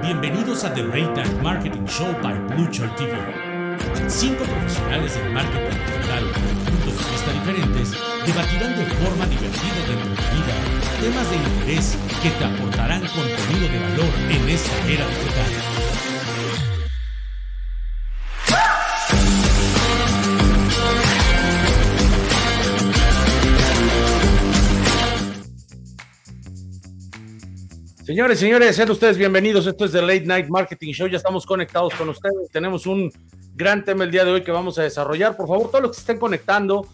Bienvenidos a The Night Marketing Show by Blue Shirt TV. Cinco profesionales del marketing digital, puntos de vista diferentes, debatirán de forma divertida y entretenida temas de interés que te aportarán contenido de valor en esta era digital. Señores, señores, sean ustedes bienvenidos. Esto es The Late Night Marketing Show. Ya estamos conectados con ustedes. Tenemos un gran tema el día de hoy que vamos a desarrollar. Por favor, todos los que estén conectando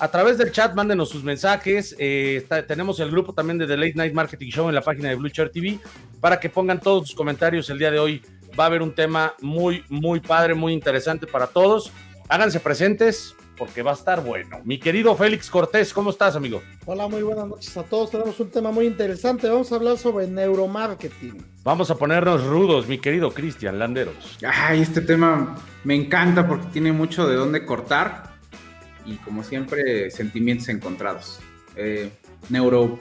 a través del chat, mándenos sus mensajes. Eh, tenemos el grupo también de The Late Night Marketing Show en la página de Blue Chair TV para que pongan todos sus comentarios el día de hoy. Va a haber un tema muy, muy padre, muy interesante para todos. Háganse presentes porque va a estar bueno. Mi querido Félix Cortés, ¿cómo estás, amigo? Hola, muy buenas noches a todos. Tenemos un tema muy interesante. Vamos a hablar sobre neuromarketing. Vamos a ponernos rudos, mi querido Cristian Landeros. Ay, este tema me encanta porque tiene mucho de dónde cortar y, como siempre, sentimientos encontrados. Eh, neuro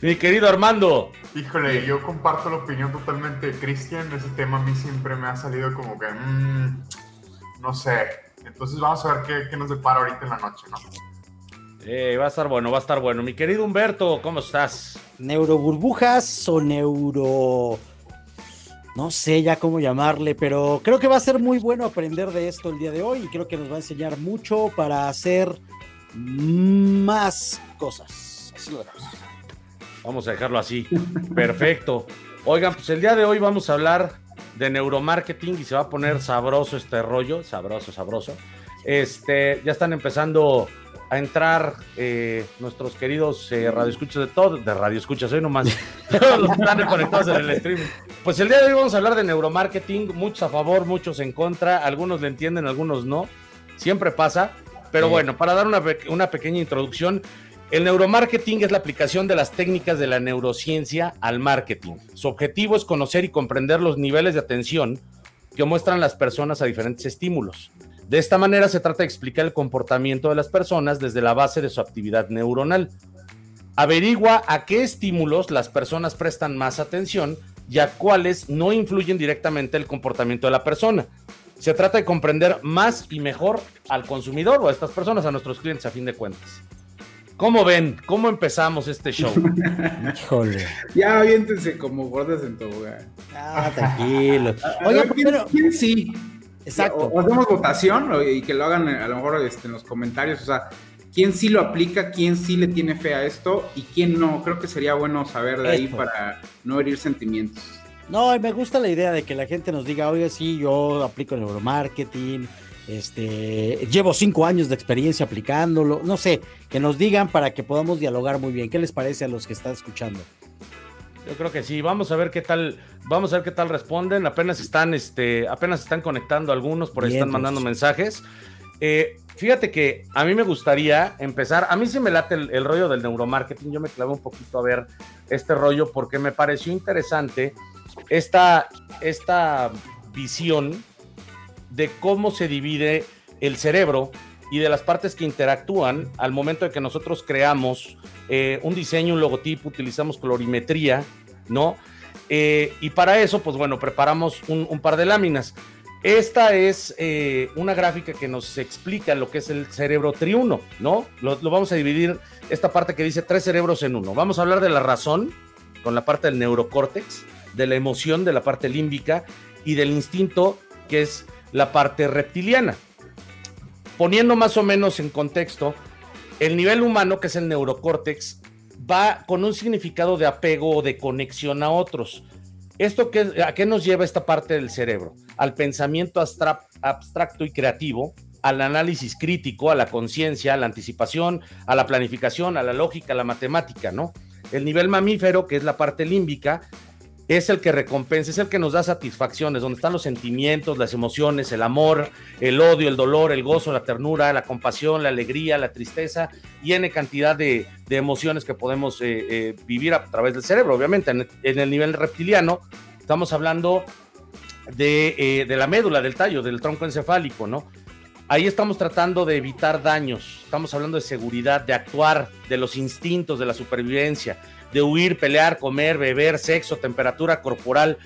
Mi querido Armando. Híjole, yo comparto la opinión totalmente de Cristian. Ese tema a mí siempre me ha salido como que, mm, no sé. Entonces vamos a ver qué, nos depara ahorita en la noche, ¿no? Eh, va a estar bueno, va a estar bueno. Mi querido Humberto, ¿cómo estás? Neuroburbujas o neuro... No sé ya cómo llamarle, pero creo que va a ser muy bueno aprender de esto el día de hoy y creo que nos va a enseñar mucho para hacer más cosas. Así lo Vamos a dejarlo así. Perfecto. Oigan, pues el día de hoy vamos a hablar de neuromarketing y se va a poner sabroso este rollo, sabroso, sabroso. Este, ya están empezando a entrar eh, nuestros queridos eh, radioescuchas de todo, de radioescuchas, hoy nomás están conectados en el streaming. Pues el día de hoy vamos a hablar de neuromarketing, muchos a favor, muchos en contra, algunos le entienden, algunos no, siempre pasa. Pero bueno, para dar una, pequeña introducción, el neuromarketing es la aplicación de las técnicas de la neurociencia al marketing. Su objetivo es conocer y comprender los niveles de atención que muestran las personas a diferentes estímulos. De esta manera se trata de explicar el comportamiento de las personas desde la base de su actividad neuronal. Averigua a qué estímulos las personas prestan más atención y a cuáles no influyen directamente el comportamiento de la persona. Se trata de comprender más y mejor al consumidor o a estas personas, a nuestros clientes a fin de cuentas. ¿Cómo ven? ¿Cómo empezamos este show? Híjole. Ya aviéntense como gordas en tobogán. Ah, tranquilo. Oiga, ¿quién, sí? Exacto. O, hacemos votación y que lo hagan a lo mejor este, en los comentarios. O sea, ¿quién sí lo aplica? ¿Quién sí le tiene fe a esto? ¿Y quién no? Creo que sería bueno saber de ahí para no herir sentimientos. No, me gusta la idea de que la gente nos diga, oye, sí, yo aplico neuromarketing, este, llevo cinco años de experiencia aplicándolo, no sé, que nos digan para que podamos dialogar muy bien. ¿Qué les parece a los que están escuchando? Yo creo que sí, vamos a ver qué tal, vamos a ver qué tal responden. Apenas están, este, apenas están conectando algunos, por ahí están mandando mensajes. Eh, fíjate que a mí me gustaría empezar, a mí sí me late el, el, rollo del neuromarketing, yo me clavé un poquito a ver este rollo porque me pareció interesante esta, esta visión de cómo se divide el cerebro y de las partes que interactúan al momento de que nosotros creamos eh, un diseño, un logotipo, utilizamos colorimetría, ¿no? Eh, y para eso, pues bueno, preparamos un, par de láminas. Esta es eh, una gráfica que nos explica lo que es el cerebro triuno, ¿no? Lo, lo, vamos a dividir, esta parte que dice tres cerebros en uno. Vamos a hablar de la razón con la parte del neurocórtex, de la emoción de la parte límbica y del instinto que es la parte reptiliana. Poniendo más o menos en contexto, el nivel humano, que es el neurocórtex, va con un significado de apego o de conexión a otros. ¿Esto qué, a qué nos lleva esta parte del cerebro? Al pensamiento abstracto y creativo, al análisis crítico, a la conciencia, a la anticipación, a la planificación, a la lógica, a la matemática, ¿no? El nivel mamífero, que es la parte límbica, es el que recompensa, es el que nos da satisfacciones, donde están los sentimientos, las emociones, el amor, el odio, el dolor, el gozo, la ternura, la compasión, la alegría, la tristeza y N cantidad de, emociones que podemos eh, eh, vivir a través del cerebro. Obviamente, en, el nivel reptiliano, estamos hablando de, eh, de, la médula, del tallo, del tronco encefálico, ¿no? Ahí estamos tratando de evitar daños, estamos hablando de seguridad, de actuar, de los instintos, de la supervivencia, de huir, pelear, comer, beber, sexo, temperatura corporal.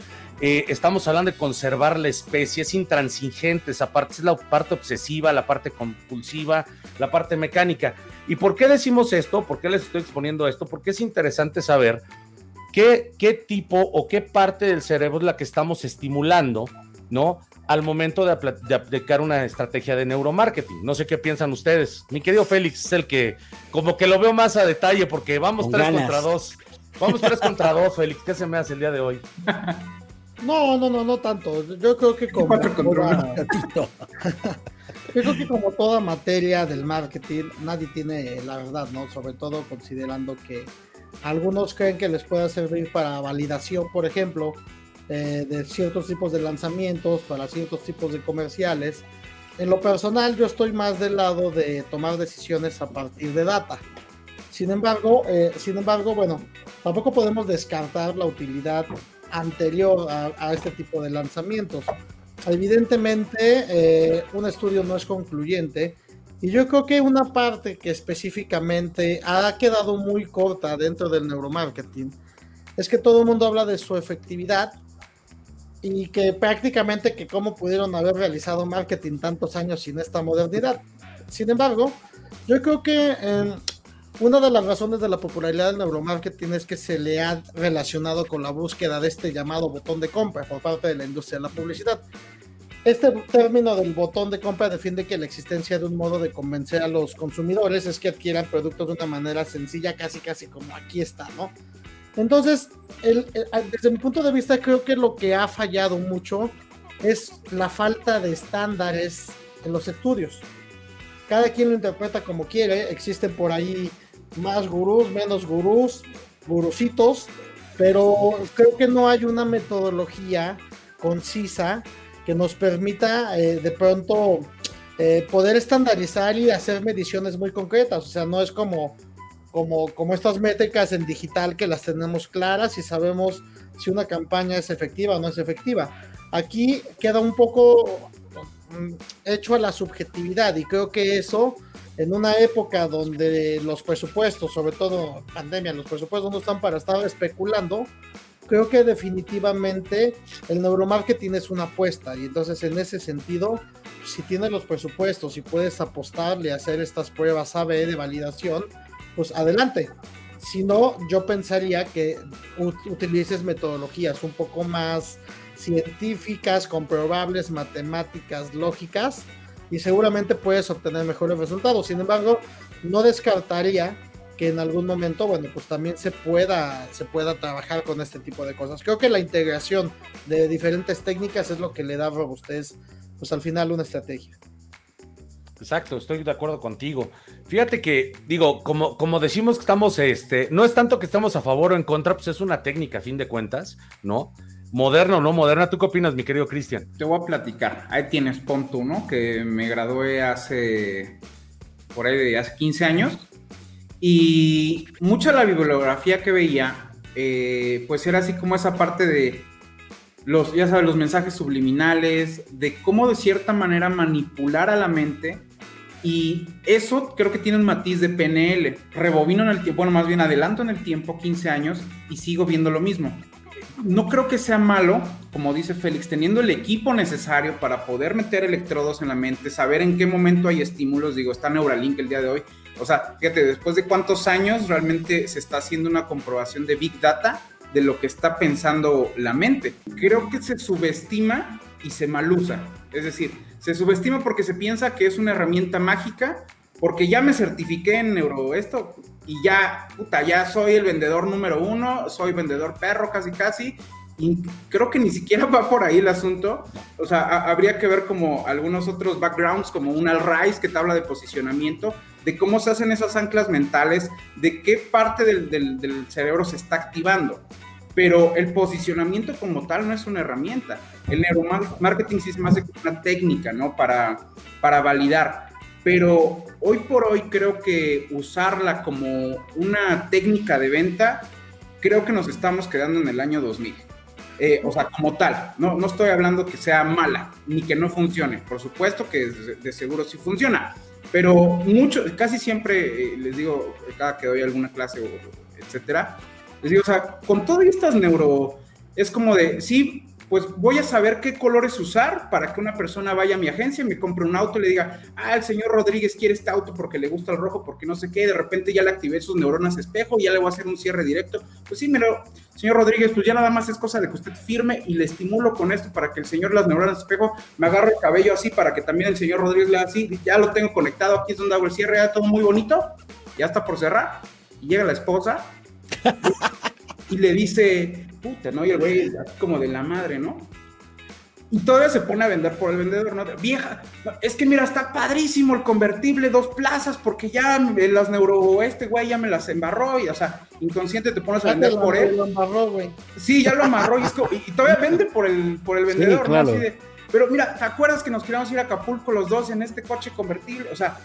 Eh, estamos hablando de conservar la especie, es intransigente, esa parte es la parte obsesiva, la parte compulsiva, la parte mecánica. ¿Y por qué decimos esto? ¿Por qué les estoy exponiendo esto? Porque es interesante saber qué, qué tipo o qué parte del cerebro es la que estamos estimulando, ¿no? Al momento de, aplicar una estrategia de neuromarketing. No sé qué piensan ustedes. Mi querido Félix es el que, como que lo veo más a detalle, porque vamos tres contra dos. Vamos tres contra dos, Félix. ¿Qué se me hace el día de hoy? No, no, no, no tanto. Yo creo que como toda, yo creo que como toda materia del marketing, nadie tiene la verdad, ¿no? Sobre todo considerando que algunos creen que les pueda servir para validación, por ejemplo, eh, de ciertos tipos de lanzamientos, para ciertos tipos de comerciales. En lo personal, yo estoy más del lado de tomar decisiones a partir de data. Sin embargo, eh, sin embargo, bueno, tampoco podemos descartar la utilidad anterior a, este tipo de lanzamientos. Evidentemente, eh, un estudio no es concluyente y yo creo que una parte que específicamente ha quedado muy corta dentro del neuromarketing es que todo el mundo habla de su efectividad y que prácticamente que cómo pudieron haber realizado marketing tantos años sin esta modernidad. Sin embargo, yo creo que eh, una de las razones de la popularidad del neuromarketing es que se le ha relacionado con la búsqueda de este llamado botón de compra por parte de la industria de la publicidad. Este término del botón de compra defiende que la existencia de un modo de convencer a los consumidores es que adquieran productos de una manera sencilla, casi casi como aquí está, ¿no? Entonces, desde mi punto de vista, creo que lo que ha fallado mucho es la falta de estándares en los estudios. Cada quien lo interpreta como quiere, existen por ahí más gurús, menos gurús, gurusitos, pero creo que no hay una metodología concisa que nos permita eh, de pronto eh, poder estandarizar y hacer mediciones muy concretas. O sea, no es como, como, como estas métricas en digital que las tenemos claras y sabemos si una campaña es efectiva o no es efectiva. Aquí queda un poco mm, hecho a la subjetividad y creo que eso en una época donde los presupuestos, sobre todo pandemia, los presupuestos no están para estar especulando, creo que definitivamente el neuromarketing es una apuesta y entonces en ese sentido, si tienes los presupuestos y puedes apostarle a hacer estas pruebas AB de validación, pues adelante. Si no, yo pensaría que utilices metodologías un poco más científicas, comprobables, matemáticas, lógicas, y seguramente puedes obtener mejores resultados. Sin embargo, no descartaría que en algún momento, bueno, pues también se pueda, se pueda trabajar con este tipo de cosas. Creo que la integración de diferentes técnicas es lo que le da robustez, pues al final una estrategia. Exacto, estoy de acuerdo contigo. Fíjate que, digo, como, como decimos que estamos, este, no es tanto que estamos a favor o en contra, pues es una técnica a fin de cuentas, ¿no? Moderna o no moderna, ¿tú qué opinas, mi querido Cristian? Te voy a platicar. Ahí tienes Ponto, ¿no? Que me gradué hace, por ahí de hace 15 años. Y mucha de la bibliografía que veía, eh, pues era así como esa parte de los, ya sabes, los mensajes subliminales, de cómo de cierta manera manipular a la mente. Y eso creo que tiene un matiz de PNL. Rebobino en el tiempo, bueno, más bien adelanto en el tiempo, 15 años, y sigo viendo lo mismo no creo que sea malo, como dice Félix, teniendo el equipo necesario para poder meter electrodos en la mente, saber en qué momento hay estímulos, digo, está Neuralink el día de hoy. O sea, fíjate, después de cuántos años realmente se está haciendo una comprobación de Big Data de lo que está pensando la mente. Creo que se subestima y se malusa. Es decir, se subestima porque se piensa que es una herramienta mágica, porque ya me certifiqué en neuro esto, y ya, puta, ya soy el vendedor número uno, soy vendedor perro casi casi, y creo que ni siquiera va por ahí el asunto. O sea, habría que ver como algunos otros backgrounds, como un Al Rice que te habla de posicionamiento, de cómo se hacen esas anclas mentales, de qué parte del, cerebro se está activando. Pero el posicionamiento como tal no es una herramienta. El neuromarketing sí es más de una técnica, ¿no? Para, para validar pero hoy por hoy creo que usarla como una técnica de venta, creo que nos estamos quedando en el año 2000. eh, o sea, como tal. No, no estoy hablando que sea mala ni que no funcione. Por supuesto que de, seguro sí funciona. Pero mucho, casi siempre eh, les digo, cada que doy alguna clase, o, etcétera, les digo, o sea, con todas estas neuro, es como de, sí, pues voy a saber qué colores usar para que una persona vaya a mi agencia, me compre un auto y le diga, ah, el señor Rodríguez quiere este auto porque le gusta el rojo, porque no sé qué, de repente ya le activé sus neuronas espejo y ya le voy a hacer un cierre directo. Pues sí, pero, señor Rodríguez, pues ya nada más es cosa de que usted firme y le estimulo con esto para que el señor las neuronas espejo me agarre el cabello así para que también el señor Rodríguez le haga así, ya lo tengo conectado, aquí es donde hago el cierre, ya todo muy bonito, ya está por cerrar, y llega la esposa y le dice, puta, ¿no? Y el güey como de la madre, ¿no? Y todavía se pone a vender por el vendedor, ¿no? Vieja, es que mira, está padrísimo el convertible, dos plazas, porque ya las neuro, este güey ya me las embarró, y o sea, inconsciente te pones a vender por él. Lo amarró, güey. Sí, ya lo amarró, y, y, todavía vende por el, por el vendedor, ¿no? Así de, pero mira, ¿te acuerdas que nos queríamos ir a Acapulco los dos en este coche convertible? O sea,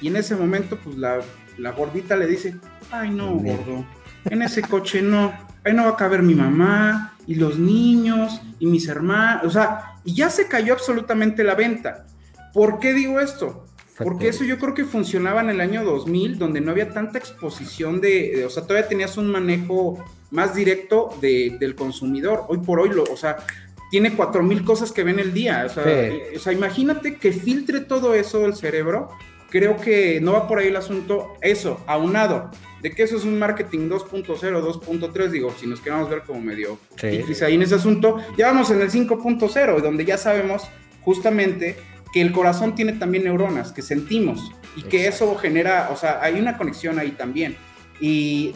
y en ese momento, pues la, la gordita le dice, ay no, gordo, en ese coche no ahí no va a caber mi mamá y los niños y mis hermanos, o sea, y ya se cayó absolutamente la venta. ¿Por qué digo esto? Porque eso yo creo que funcionaba en el año 2000, donde no había tanta exposición de, o sea, todavía tenías un manejo más directo del consumidor. Hoy por hoy, lo, o sea, tiene cuatro mil cosas que ven el día. O sea, o sea, imagínate que filtre todo eso del cerebro. Creo que no va por ahí el asunto. Eso, aunado de que eso es un marketing 2.0, 2.3, digo, si nos queremos ver como medio sí. ahí en ese asunto, ya vamos en el 5.0, donde ya sabemos justamente que el corazón tiene también neuronas, que sentimos, y que eso genera, o sea, hay una conexión ahí también. Y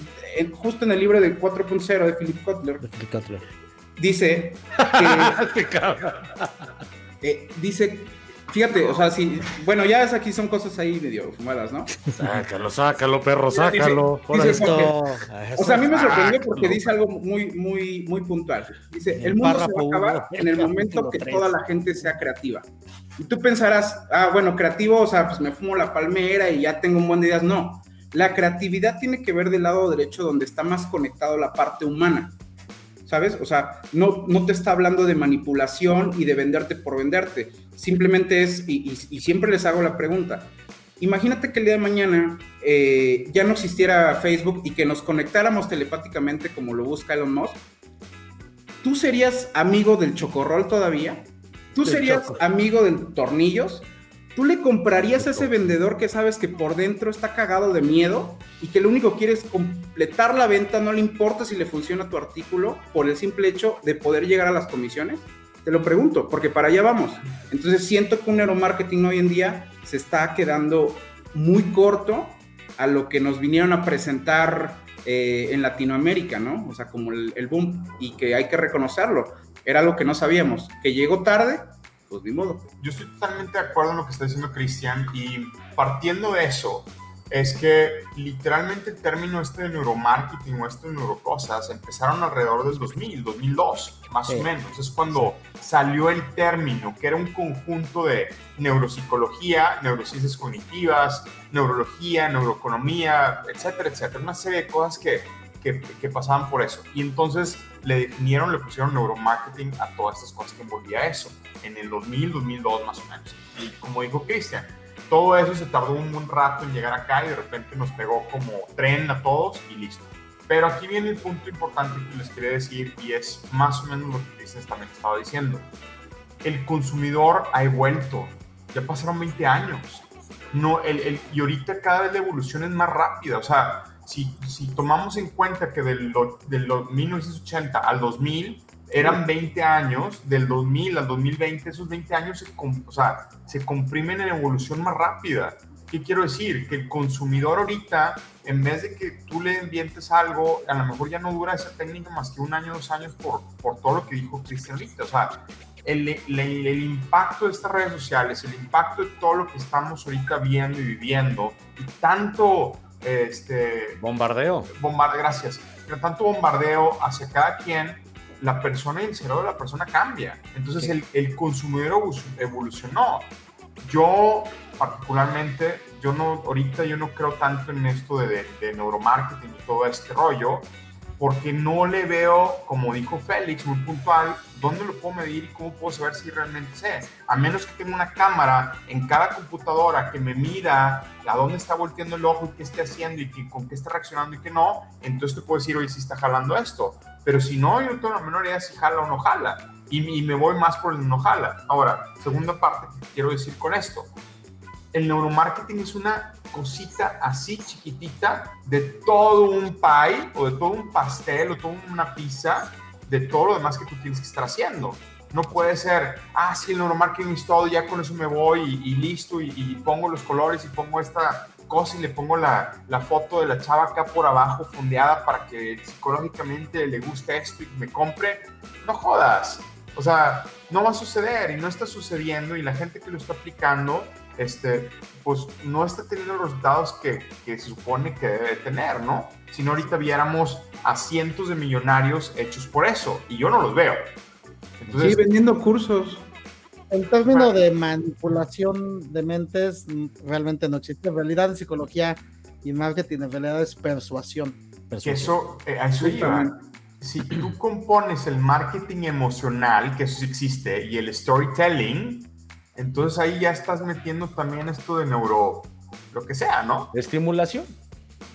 justo en el libro del 4.0 de Philip Kotler, dice que, eh, dice Fíjate, o sea, sí, bueno, ya es aquí son cosas ahí medio fumadas, ¿no? Sácalo, sácalo, perro, sácalo. o sea, a mí me sorprendió porque dice algo muy, muy, muy puntual. Dice, el, mundo se va a acabar en el momento que toda la gente sea creativa. Y tú pensarás, ah, bueno, creativo, o sea, pues me fumo la palmera y ya tengo un buen de ideas. No, la creatividad tiene que ver del lado derecho donde está más conectado la parte humana. ¿Sabes? O sea, no, no te está hablando de manipulación y de venderte por venderte. Simplemente es, y, siempre les hago la pregunta, imagínate que el día de mañana eh, ya no existiera Facebook y que nos conectáramos telepáticamente como lo busca Elon Musk. ¿Tú serías amigo del chocorrol todavía? ¿Tú serías amigo del tornillos? ¿Tú le comprarías a ese vendedor que sabes que por dentro está cagado de miedo y que lo único que quiere es completar la venta, no le importa si le funciona tu artículo por el simple hecho de poder llegar a las comisiones? Te lo pregunto, porque para allá vamos. Entonces siento que un neuromarketing hoy en día se está quedando muy corto a lo que nos vinieron a presentar eh, en Latinoamérica, ¿no? O sea, como el, el boom, y que hay que reconocerlo. Era lo que no sabíamos, que llegó tarde, pues ni modo. Yo estoy totalmente de acuerdo en lo que está diciendo Cristian y partiendo de eso, es que literalmente el término este de neuromarketing o este de neurocosas empezaron alrededor del 2000, 2002, más o menos. Es cuando salió el término, que era un conjunto de neuropsicología, neurociencias cognitivas, neurología, neuroeconomía, etcétera, etcétera. Una serie de cosas que que, pasaban por eso. Y entonces le definieron, le pusieron neuromarketing a todas estas cosas que envolvía eso, en el 2000, 2002 más o menos. Y como dijo Cristian, todo eso se tardó un buen rato en llegar acá y de repente nos pegó como tren a todos y listo. Pero aquí viene el punto importante que les quería decir y es más o menos lo que Cristian también estaba diciendo. El consumidor ha vuelto, ya pasaron 20 años. No, el, el, y ahorita cada vez la evolución es más rápida, o sea, si, si tomamos en cuenta que del, del 1980 al 2000 eran 20 años, del 2000 al 2020, esos 20 años se, o sea, se comprimen en evolución más rápida. ¿Qué quiero decir? Que el consumidor ahorita, en vez de que tú le ambientes algo, a lo mejor ya no dura esa técnica más que un año, dos años por, por todo lo que dijo Cristian ahorita. O sea, el, el, el, impacto de estas redes sociales, el impacto de todo lo que estamos ahorita viendo y viviendo, y tanto este, bombardeo. Bombardeo, gracias. Pero tanto bombardeo hacia cada quien, la persona y el cerebro de la persona cambia. Entonces el, el, consumidor evolucionó. Yo particularmente, yo no, ahorita yo no creo tanto en esto de, de, neuromarketing y todo este rollo. Porque no le veo, como dijo Félix, muy puntual, dónde lo puedo medir y cómo puedo saber si realmente sé. A menos que tenga una cámara en cada computadora que me mida a dónde está volteando el ojo y qué esté haciendo y con qué está reaccionando y qué no, entonces te puedo decir, oye, si está jalando esto. Pero si no, yo tengo la menor idea si jala o no jala. Y, y me voy más por el no jala. Ahora, segunda parte que quiero decir con esto. El neuromarketing es una cosita así chiquitita de todo un pie o de todo un pastel o toda una pizza de todo lo demás que tú tienes que estar haciendo. No puede ser, ah, sí, el neuromarketing es todo, ya con eso me voy y, listo y, pongo los colores y pongo esta cosa y le pongo la, la, foto de la chava acá por abajo fondeada para que psicológicamente le guste esto y me compre. No jodas. O sea, no va a suceder y no está sucediendo y la gente que lo está aplicando este, pues no está teniendo los resultados que, que, se supone que debe tener, ¿no? Si no, ahorita viéramos a cientos de millonarios hechos por eso, y yo no los veo. Entonces, sí, vendiendo cursos. El término de manipulación de mentes realmente no existe. En realidad, en psicología y marketing, en realidad es persuasión. Que eso, eh, eso Si tú compones el marketing emocional, que eso sí existe, y el storytelling, entonces ahí ya estás metiendo también esto de neuro, lo que sea, ¿no? Estimulación.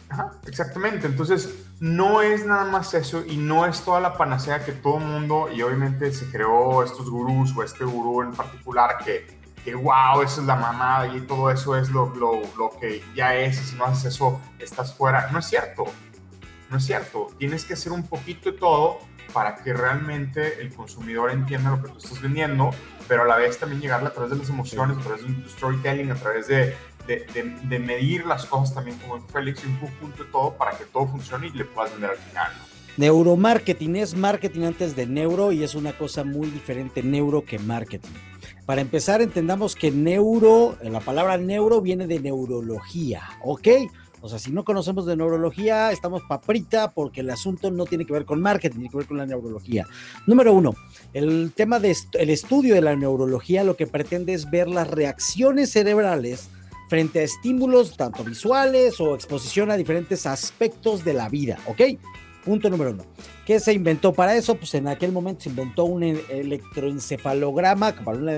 Ajá, exactamente. Entonces, no es nada más eso y no es toda la panacea que todo el mundo, y obviamente se creó estos gurús o este gurú en particular que, que wow, eso es la mamada y todo eso es lo, lo, lo que ya es, y si no haces eso, estás fuera. No es cierto, no es cierto. Tienes que hacer un poquito de todo para que realmente el consumidor entienda lo que tú estás vendiendo, pero a la vez también llegarle a través de las emociones, a través de un storytelling, a través de, de, de, medir las cosas también como Félix y un conjunto de todo para que todo funcione y le puedas vender al final. Neuromarketing es marketing antes de neuro y es una cosa muy diferente neuro que marketing. Para empezar, entendamos que neuro, la palabra neuro viene de neurología, ¿ok? O sea, si no conocemos de neurología, estamos paprita porque el asunto no tiene que ver con marketing, tiene que ver con la neurología. Número uno, el tema del el estudio de la neurología lo que pretende es ver las reacciones cerebrales frente a estímulos tanto visuales o exposición a diferentes aspectos de la vida, ¿ok? Punto número uno. ¿Qué se inventó para eso? Pues en aquel momento se inventó un e-, electroencefalograma, una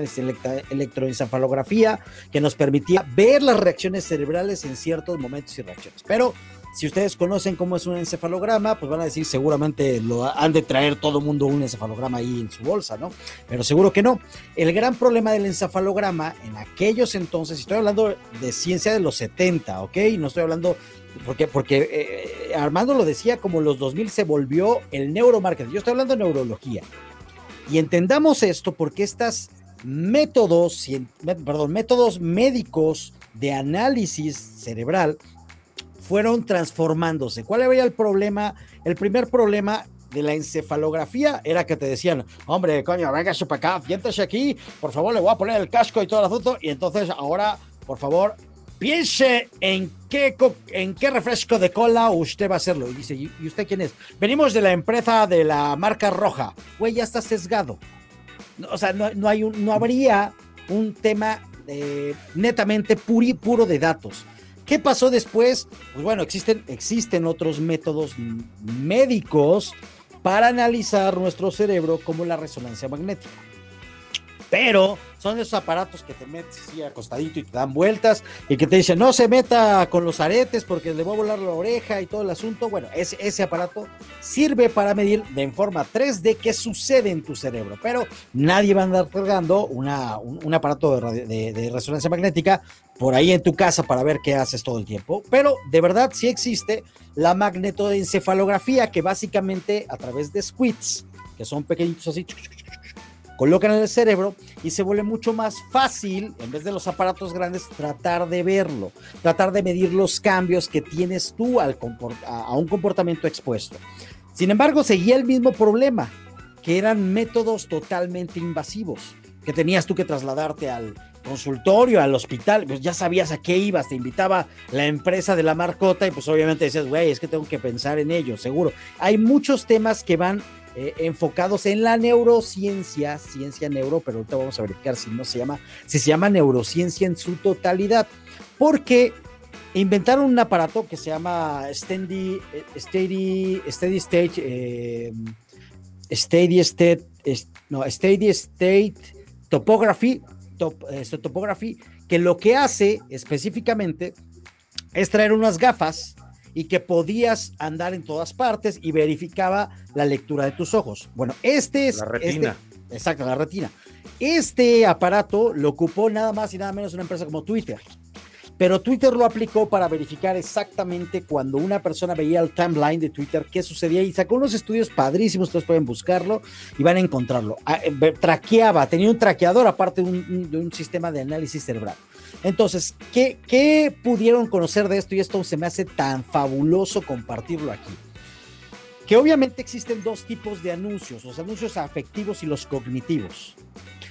electroencefalografía que nos permitía ver las reacciones cerebrales en ciertos momentos y reacciones. Pero si ustedes conocen cómo es un encefalograma, pues van a decir seguramente lo han de traer todo el mundo un encefalograma ahí en su bolsa, ¿no? Pero seguro que no. El gran problema del encefalograma en aquellos entonces, estoy hablando de ciencia de los 70, ¿ok? No estoy hablando porque, porque eh, Armando lo decía, como los 2000 se volvió el neuromarketing. Yo estoy hablando de neurología. Y entendamos esto porque estos métodos, perdón, métodos médicos de análisis cerebral fueron transformándose. ¿Cuál era el problema? El primer problema de la encefalografía era que te decían, hombre, coño, venga para acá, siéntese aquí, por favor, le voy a poner el casco y todo el asunto, y entonces ahora, por favor, piense en qué, en qué refresco de cola usted va a hacerlo. Y dice, ¿y usted quién es? Venimos de la empresa de la marca roja. Güey, ya está sesgado. O sea, no, hay un, no habría un tema eh, netamente puri, puro de datos. ¿Qué pasó después? Pues bueno, existen, existen otros métodos médicos para analizar nuestro cerebro como la resonancia magnética. Pero son esos aparatos que te metes así acostadito y te dan vueltas y que te dicen no se meta con los aretes porque le va a volar la oreja y todo el asunto. Bueno, ese, ese aparato sirve para medir de forma 3D qué sucede en tu cerebro, pero nadie va a andar cargando una, un, aparato de, de, resonancia magnética por ahí en tu casa para ver qué haces todo el tiempo. Pero de verdad sí existe la magnetoencefalografía que básicamente a través de squids, que son pequeñitos así, colocan en el cerebro y se vuelve mucho más fácil, en vez de los aparatos grandes, tratar de verlo, tratar de medir los cambios que tienes tú al a un comportamiento expuesto. Sin embargo, seguía el mismo problema, que eran métodos totalmente invasivos, que tenías tú que trasladarte al consultorio, al hospital, pues ya sabías a qué ibas, te invitaba la empresa de la marcota y pues obviamente decías, güey, es que tengo que pensar en ello, seguro. Hay muchos temas que van eh, enfocados en la neurociencia, ciencia neuro, pero ahorita vamos a verificar si no se llama, si se llama neurociencia en su totalidad, porque inventaron un aparato que se llama Steady, Steady, Steady State, eh, Steady State, no, Steady State Topography, eh, Topography, que lo que hace específicamente es traer unas gafas y que podías andar en todas partes y verificaba la lectura de tus ojos. Bueno, este es... La retina. Este, exacto, la retina. Este aparato lo ocupó nada más y nada menos una empresa como Twitter. Pero Twitter lo aplicó para verificar exactamente cuando una persona veía el timeline de Twitter qué sucedía y sacó unos estudios padrísimos, ustedes pueden buscarlo y van a encontrarlo. Ah, eh, traqueaba, tenía un traqueador aparte de un, sistema de análisis cerebral. Entonces, ¿qué, ¿qué pudieron conocer de esto? Y esto se me hace tan fabuloso compartirlo aquí. Que obviamente existen dos tipos de anuncios, los anuncios afectivos y los cognitivos.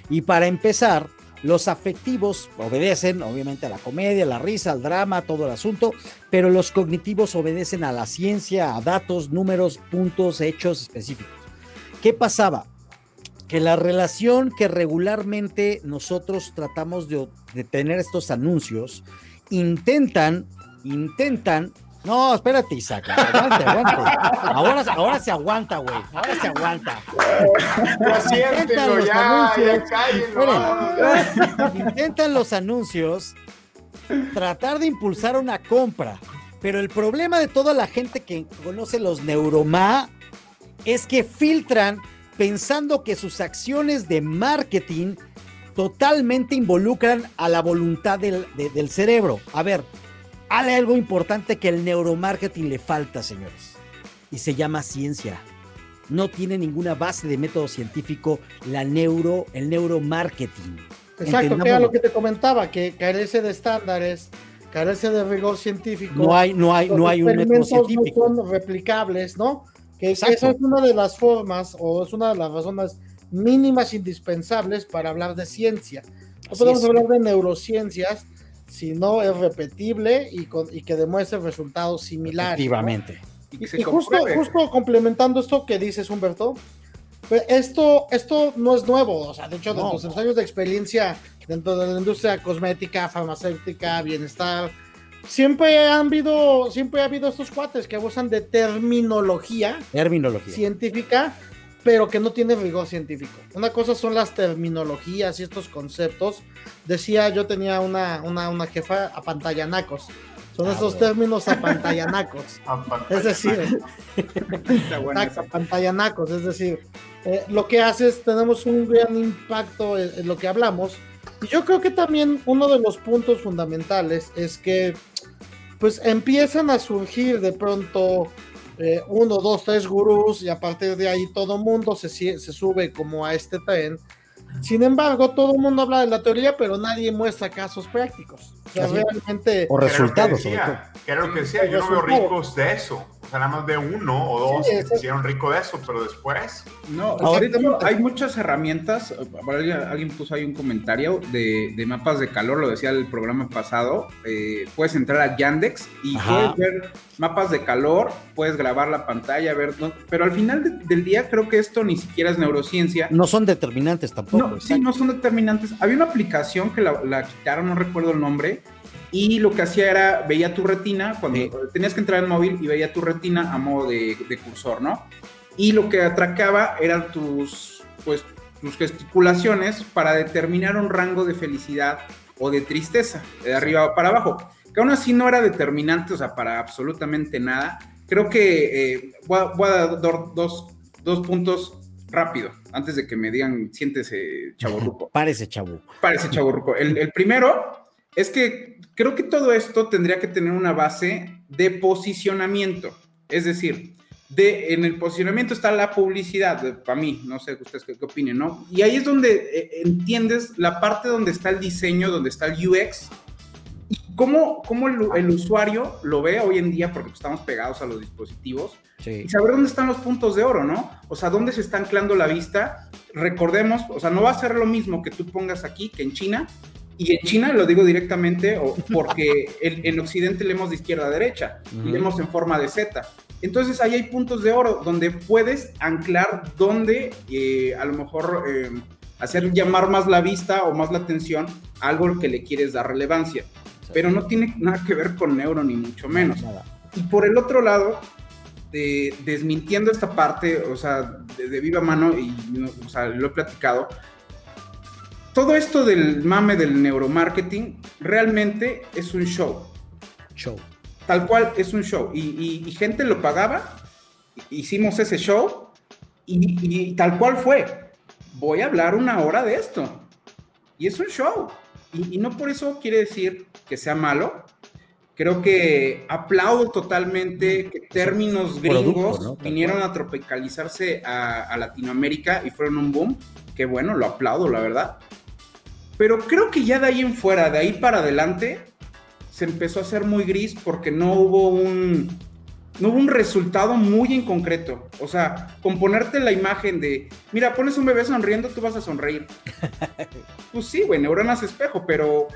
Y para empezar, los afectivos obedecen obviamente a la comedia, la risa, al drama, todo el asunto, pero los cognitivos obedecen a la ciencia, a datos, números, puntos, hechos específicos. ¿Qué pasaba? Que la relación que regularmente nosotros tratamos de, de tener estos anuncios intentan, intentan no, espérate, Isaac. Aguante, aguante. Ahora, ahora se aguanta, güey. Ahora se aguanta. Ya los ya, ya Intentan los anuncios tratar de impulsar una compra. Pero el problema de toda la gente que conoce los neuromá es que filtran pensando que sus acciones de marketing totalmente involucran a la voluntad del, del cerebro. A ver, hay algo importante que el neuromarketing le falta, señores, y se llama ciencia. No tiene ninguna base de método científico la neuro, el neuromarketing. Exacto, que era lo que te comentaba, que carece de estándares, carece de rigor científico. No hay, no hay, no hay un método científico. No son replicables, ¿no? Que esa es una de las formas o es una de las razones mínimas indispensables para hablar de ciencia. No podemos hablar de neurociencias si no es repetible y, y que demuestre resultados similares. Efectivamente. Y, justo, justo complementando esto que dices, Humberto, pues esto, esto no es nuevo, o sea, de hecho, dentro de los años de experiencia dentro de la industria cosmética, farmacéutica, bienestar, siempre han habido, siempre ha habido estos cuates que abusan de terminología, terminología. científica pero que no tiene rigor científico. Una cosa son las terminologías y estos conceptos. Decía, yo tenía una, una, una jefa a pantallanacos. Son ah, esos términos a pantallanacos. es decir, a pantallanacos. Es decir, eh, lo que hace es, tenemos un gran impacto en, en lo que hablamos. Y yo creo que también uno de los puntos fundamentales es que pues empiezan a surgir de pronto eh, uno, dos, tres gurús y a partir de ahí todo mundo se, se sube como a este tren. Sin embargo, todo el mundo habla de la teoría, pero nadie muestra casos prácticos. O sea, realmente... O resultados. Creo que decía, yo no veo ricos de eso nada más de uno o dos que se hicieron rico de eso, pero después. No, ahorita hay muchas herramientas. Alguien puso ahí un comentario de, mapas de calor, lo decía el programa pasado. Eh, puedes entrar a Yandex y puedes ver mapas de calor, puedes grabar la pantalla, ver. pero al final del día, creo que esto ni siquiera es neurociencia. No son determinantes tampoco. No, sí, no son determinantes. Había una aplicación que la, la quitaron, no recuerdo el nombre y lo que hacía era, veía tu retina, cuando tenías que entrar en móvil y veía tu retina a modo de, cursor, ¿no? Y lo que atracaba eran tus, pues, tus gesticulaciones para determinar un rango de felicidad o de tristeza, de arriba para abajo. Que aún así no era determinante, o sea, para absolutamente nada. Creo que eh, voy, a, dar dos, dos puntos rápido, antes de que me digan, siéntese chaborruco. Parece chavo. Parece chaborruco. El, el primero es que creo que todo esto tendría que tener una base de posicionamiento. Es decir, de, en el posicionamiento está la publicidad, para mí, no sé ustedes qué, opinen, ¿no? Y ahí es donde eh, entiendes la parte donde está el diseño, donde está el UX, y cómo, cómo el, usuario lo ve hoy en día, porque estamos pegados a los dispositivos, y saber dónde están los puntos de oro, ¿no? O sea, dónde se está anclando la vista. Recordemos, o sea, no va a ser lo mismo que tú pongas aquí que en China, y en China lo digo directamente porque en, Occidente leemos de izquierda a derecha, leemos en forma de Z. Entonces ahí hay puntos de oro donde puedes anclar donde eh, a lo mejor eh, hacer llamar más la vista o más la atención a algo que le quieres dar relevancia. pero no tiene nada que ver con neuro, ni mucho menos. Y por el otro lado, desmintiendo esta parte, o sea, de, viva mano, y o sea, lo he platicado, todo esto del mame del neuromarketing realmente es un show. Show. Tal cual es un show. Y, gente lo pagaba, hicimos ese show y, tal cual fue. Voy a hablar una hora de esto. Y es un show. Y, no por eso quiere decir que sea malo. Creo que aplaudo totalmente que términos gringos vinieron a tropicalizarse a, a Latinoamérica y fueron un boom. Que bueno, lo aplaudo, la verdad. Pero creo que ya de ahí en fuera, de ahí para adelante, se empezó a hacer muy gris porque no hubo un, no hubo un resultado muy en concreto. O sea, con ponerte la imagen de, mira, pones un bebé sonriendo, tú vas a sonreír. pues sí, güey, neuronas espejo, pero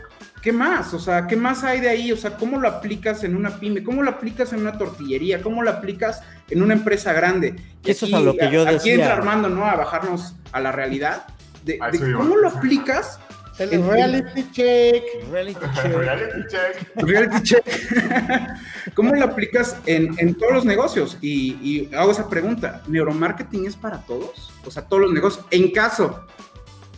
¿qué más? O sea, ¿qué más hay de ahí? O sea, ¿cómo lo aplicas en una pyme? ¿Cómo lo aplicas en una tortillería? ¿Cómo lo aplicas en una empresa grande? Eso es a lo que yo decía. Aquí entra Armando, ¿no? A bajarnos a la realidad. de cómo lo aplicas el reality check. Reality check. reality check. Reality check. ¿Cómo lo aplicas en, todos los negocios? Y, hago esa pregunta. ¿Neuromarketing es para todos? O sea, todos los negocios. En caso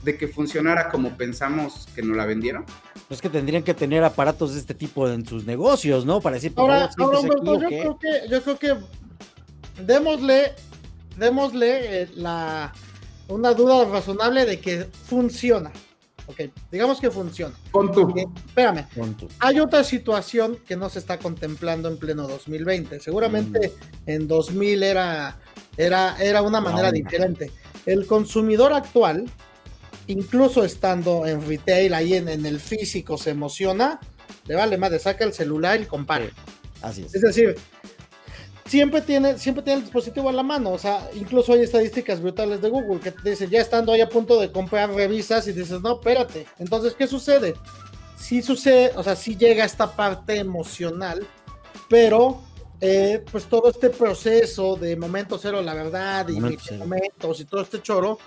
de que funcionara como pensamos que nos la vendieron. Es que tendrían que tener aparatos de este tipo en sus negocios, ¿no? Para decir, ahora, ahora yo, creo que, yo creo que démosle, démosle eh, la, una duda razonable de que funciona. Ok, digamos que funciona. Con tu. espérame. Hay otra situación que no se está contemplando en pleno 2020. Seguramente mm. en 2000 era, era, era una manera diferente. El consumidor actual, incluso estando en retail, ahí en, en el físico, se emociona, le vale más, le saca el celular y compare. Así es. Es decir, siempre tiene, siempre tiene el dispositivo a la mano. O sea, incluso hay estadísticas brutales de Google que te dicen, ya estando ahí a punto de comprar revisas y dices, no, espérate. Entonces, ¿qué sucede? Sí sucede, o sea, sí llega esta parte emocional, pero eh, pues todo este proceso de momento cero, la verdad, y momentos y todo este choro,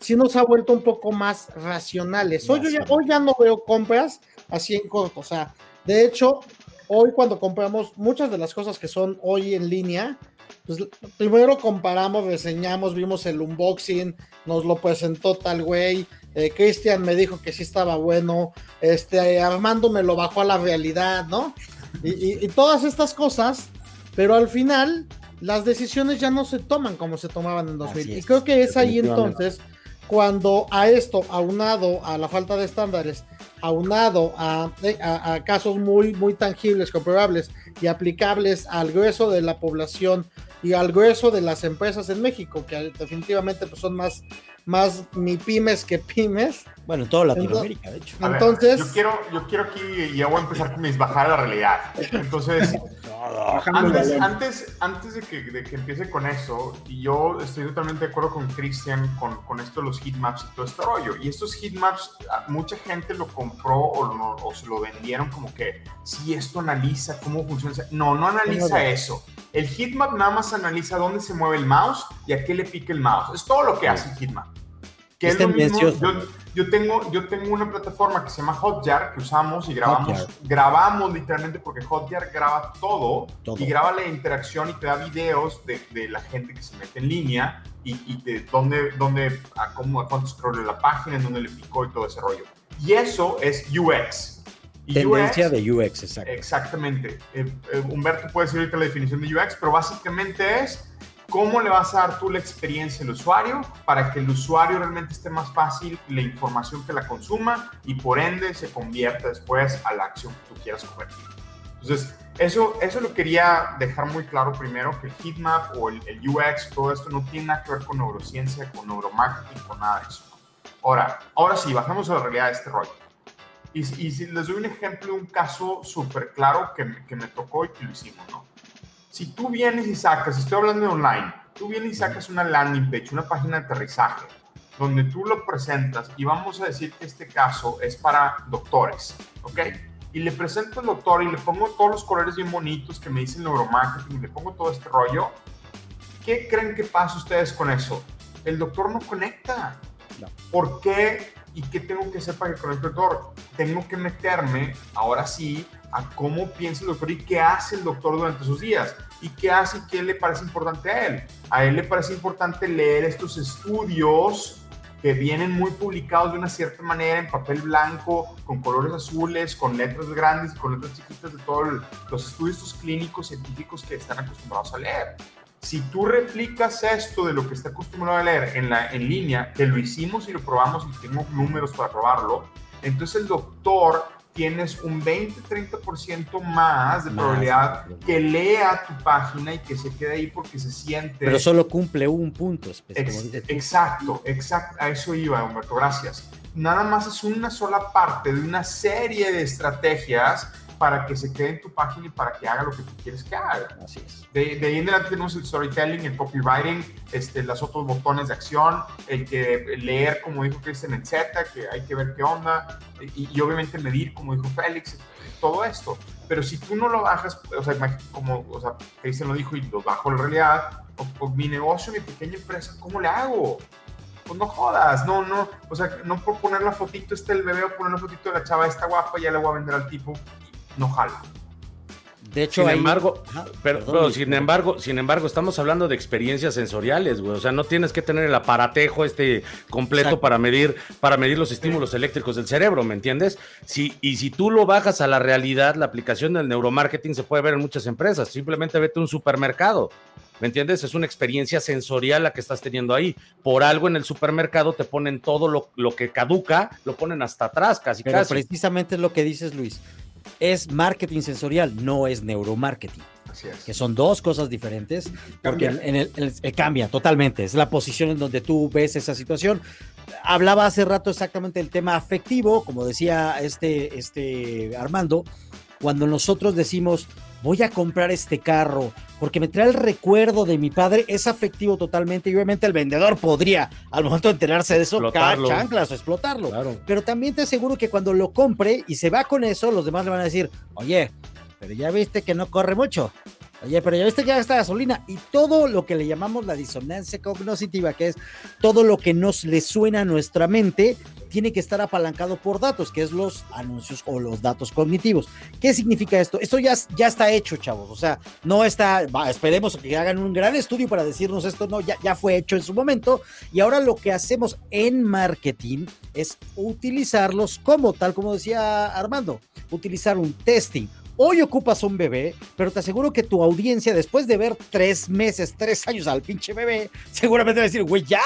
sí nos ha vuelto un poco más racionales. Hoy, ya, hoy ya no veo compras así en corto, o sea, de hecho, hoy cuando compramos muchas de las cosas que son hoy en línea, pues primero comparamos, reseñamos, vimos el unboxing, nos lo presentó tal güey, eh, Cristian me dijo que sí estaba bueno, este, Armando me lo bajó a la realidad, ¿no? Y, todas estas cosas, pero al final las decisiones ya no se toman como se tomaban en 2000. y creo que es ahí entonces cuando a esto, aunado a la falta de estándares, aunado eh, a, a, casos muy, muy tangibles, comprobables y aplicables al grueso de la población y al grueso de las empresas en México, que definitivamente pues, son más, más mi pymes que pymes. Bueno, en toda Latinoamérica, de hecho. Entonces. yo, quiero, yo quiero aquí, ya voy a empezar con mis bajadas a la realidad. Entonces, antes, antes, de, que, de, que, empiece con eso, y yo estoy totalmente de acuerdo con Cristian con, con esto de los heatmaps y todo este rollo. Y estos heatmaps, mucha gente lo compró o, o se lo vendieron como que si esto analiza cómo funciona. No, no analiza eso. El heatmap nada más analiza dónde se mueve el mouse y a qué le pica el mouse. Es todo lo que hace el heatmap. Que es, lo mismo, yo, tengo, yo tengo una plataforma que se llama Hotjar que usamos y grabamos, grabamos literalmente porque Hotjar graba todo, y graba la interacción y te da videos de, de la gente que se mete en línea y, y de dónde, dónde a, cómo, a cuánto scroll la página, en dónde le picó y todo ese rollo. Y eso es UX. Tendencia de UX, exacto. Exactamente. Eh, eh, Humberto puede decir ahorita la definición de UX, pero básicamente es cómo le vas a dar tú la experiencia al usuario para que el usuario realmente esté más fácil la información que la consuma y por ende se convierta después a la acción que tú quieras convertir. Entonces, eso, eso lo quería dejar muy claro primero, que el heatmap o el, UX, todo esto no tiene nada que ver con neurociencia, con neuromarketing, con nada de eso. Ahora, ahora sí, bajamos a la realidad de este rollo. Y, y les doy un ejemplo un caso súper claro que, que, me tocó y que lo hicimos, ¿no? Si tú vienes y sacas, estoy hablando de online, tú vienes y sacas una landing page, una página de aterrizaje, donde tú lo presentas y vamos a decir que este caso es para doctores, ¿ok? Y le presento al doctor y le pongo todos los colores bien bonitos que me dicen neuromarketing, y le pongo todo este rollo. ¿Qué creen que pasa ustedes con eso? El doctor no conecta. ¿Por qué ¿Y qué tengo que hacer para que con el doctor? Tengo que meterme, ahora sí, a cómo piensa el doctor y qué hace el doctor durante sus días y qué hace y qué le parece importante a él. A él le parece importante leer estos estudios que vienen muy publicados de una cierta manera en papel blanco, con colores azules, con letras grandes con letras chiquitas de todos los estudios clínicos científicos que están acostumbrados a leer. Si tú replicas esto de lo que está acostumbrado a leer en, la, en línea, que lo hicimos y lo probamos y tenemos números para probarlo, entonces el doctor tienes un 20-30% más de probabilidad que lea tu página y que se quede ahí porque se siente. Pero solo cumple un punto. exacto, exacto. A eso iba, Humberto. Gracias. Nada más es una sola parte de una serie de estrategias para que se quede en tu página y para que haga lo que tú quieres que haga. Así es. De, de ahí en adelante tenemos el storytelling, el copywriting, este, los otros botones de acción, el que leer, como dijo Cristian, en Z, que hay que ver qué onda, y, obviamente medir, como dijo Félix, todo esto. Pero si tú no lo bajas, o sea, como o sea, Cristian lo dijo y lo bajo en realidad, o, mi negocio, mi pequeña empresa, ¿cómo le hago? pues no jodas, no, no, o sea, no por poner la fotito este el bebé o poner la fotito de la chava esta guapa, ya le voy a vender al tipo no jala. De hecho, sin embargo, pero, sin embargo, sin embargo, estamos hablando de experiencias sensoriales, güey. O sea, no tienes que tener el aparatejo este completo para medir, para medir los estímulos eléctricos del cerebro, ¿me entiendes? Si, y si tú lo bajas a la realidad, la aplicación del neuromarketing se puede ver en muchas empresas. Simplemente vete a un supermercado. ¿Me entiendes? Es una experiencia sensorial la que estás teniendo ahí. Por algo en el supermercado te ponen todo lo, lo que caduca, lo ponen hasta atrás, casi Pero casi. Precisamente es lo que dices, Luis es marketing sensorial, no es neuromarketing. Así es. Que son dos cosas diferentes, porque en el, cambia totalmente. Es la posición en donde tú ves esa situación. Hablaba hace rato exactamente del tema afectivo, como decía este, este Armando, cuando nosotros decimos, voy a comprar este carro porque me trae el recuerdo de mi padre, es afectivo totalmente y obviamente el vendedor podría al momento de enterarse de eso, chanclas o explotarlo. Pero también te aseguro que cuando lo compre y se va con eso, los demás le van a decir, oye, pero ya viste que no corre mucho. Oye, pero ya viste que ya está gasolina y todo lo que le llamamos la disonancia cognitiva, que es todo lo que nos le suena a nuestra mente, tiene que estar apalancado por datos, que es los anuncios o los datos cognitivos. ¿Qué significa esto? Esto ya, ya está hecho, chavos. O sea, no está, esperemos que hagan un gran estudio para decirnos esto, no, ya, ya fue hecho en su momento. Y ahora lo que hacemos en marketing es utilizarlos como, tal como decía Armando, utilizar un testing, Hoy ocupas un bebé, pero te aseguro que tu audiencia, después de ver tres meses, tres años al pinche bebé, seguramente va a decir, güey, ya,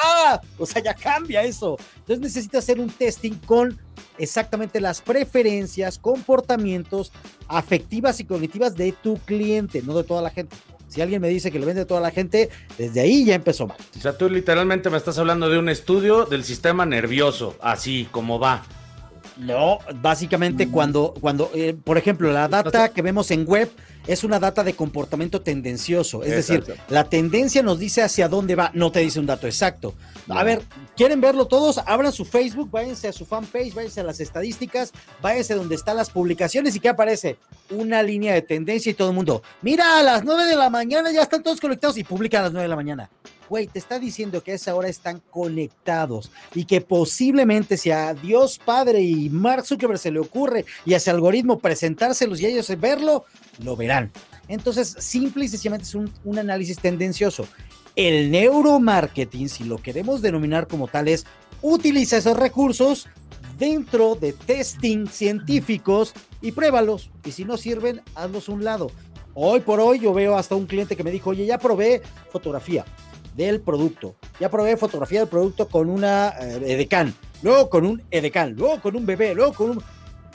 o sea, ya cambia eso. Entonces necesitas hacer un testing con exactamente las preferencias, comportamientos afectivas y cognitivas de tu cliente, no de toda la gente. Si alguien me dice que lo vende a toda la gente, desde ahí ya empezó mal. O sea, tú literalmente me estás hablando de un estudio del sistema nervioso, así como va. No, básicamente cuando, cuando eh, por ejemplo, la data que vemos en web es una data de comportamiento tendencioso. Es decir, la tendencia nos dice hacia dónde va, no te dice un dato exacto. A ver, ¿quieren verlo todos? Abran su Facebook, váyanse a su fanpage, váyanse a las estadísticas, váyanse donde están las publicaciones y ¿qué aparece? Una línea de tendencia y todo el mundo, mira, a las 9 de la mañana ya están todos conectados y publican a las 9 de la mañana güey, te está diciendo que a esa hora están conectados y que posiblemente si a Dios Padre y Mark Zuckerberg se le ocurre y a ese algoritmo presentárselos y ellos verlo, lo verán. Entonces, simple y sencillamente es un, un análisis tendencioso. El neuromarketing, si lo queremos denominar como tal, es utiliza esos recursos dentro de testing científicos y pruébalos. Y si no sirven, hazlos un lado. Hoy por hoy yo veo hasta un cliente que me dijo, oye, ya probé fotografía, del producto. Ya probé fotografía del producto con una eh, edecán, luego con un edecán, luego con un bebé, luego con un...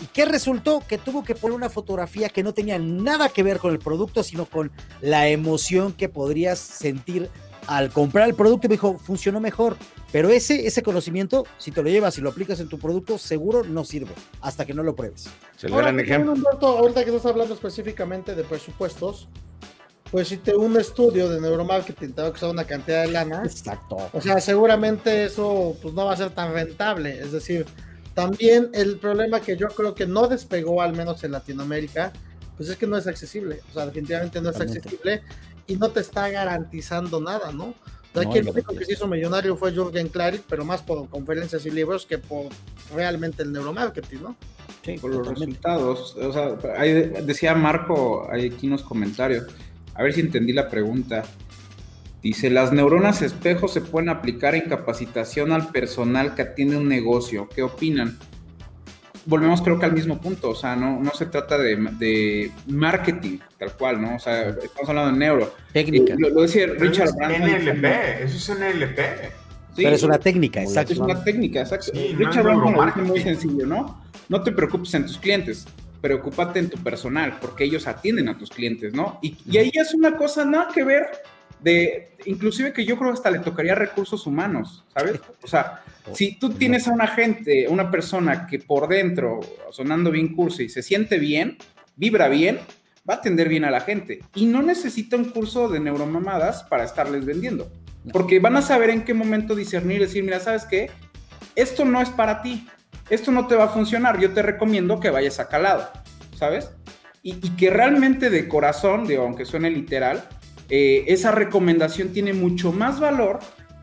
¿Y qué resultó? Que tuvo que poner una fotografía que no tenía nada que ver con el producto, sino con la emoción que podrías sentir al comprar el producto. Y me dijo, funcionó mejor. Pero ese, ese conocimiento, si te lo llevas y lo aplicas en tu producto, seguro no sirve hasta que no lo pruebes. Se Ahora, ejemplo. ahorita que estás hablando específicamente de presupuestos, pues si te un estudio de neuromarketing te va a costar una cantidad de lana. Exacto. O sea, seguramente eso pues no va a ser tan rentable. Es decir, también el problema que yo creo que no despegó, al menos en Latinoamérica, pues es que no es accesible. O sea, definitivamente no es accesible y no te está garantizando nada, ¿no? O sea, aquí el único que se hizo millonario fue Jürgen Klarik, pero más por conferencias y libros que por realmente el neuromarketing, ¿no? por los resultados. O sea, decía Marco ahí aquí en los comentarios, a ver si entendí la pregunta. Dice, las neuronas espejo se pueden aplicar en capacitación al personal que atiende un negocio. ¿Qué opinan? Volvemos creo que al mismo punto, o sea, no, no se trata de, marketing tal cual, ¿no? O sea, estamos hablando de neuro. Técnica. Lo, decía Richard Branson. NLP, eso es NLP. Sí, pero es una técnica, exacto. Es una técnica, exacto. Richard Branson lo dice muy sencillo, ¿no? No te preocupes en tus clientes, preocúpate en tu personal, porque ellos atienden a tus clientes, ¿no? Y, y ahí es una cosa nada que ver de, inclusive que yo creo hasta le tocaría recursos humanos, ¿sabes? O sea, si tú tienes a una gente, una persona que por dentro, sonando bien curso y se siente bien, vibra bien, va a atender bien a la gente. Y no necesita un curso de neuromamadas para estarles vendiendo. Porque van a saber en qué momento discernir y decir, mira, ¿sabes qué? Esto no es para ti. Esto no te va a funcionar. Yo te recomiendo que vayas a calado, ¿sabes? Y, y que realmente de corazón, digo, aunque suene literal, eh, esa recomendación tiene mucho más valor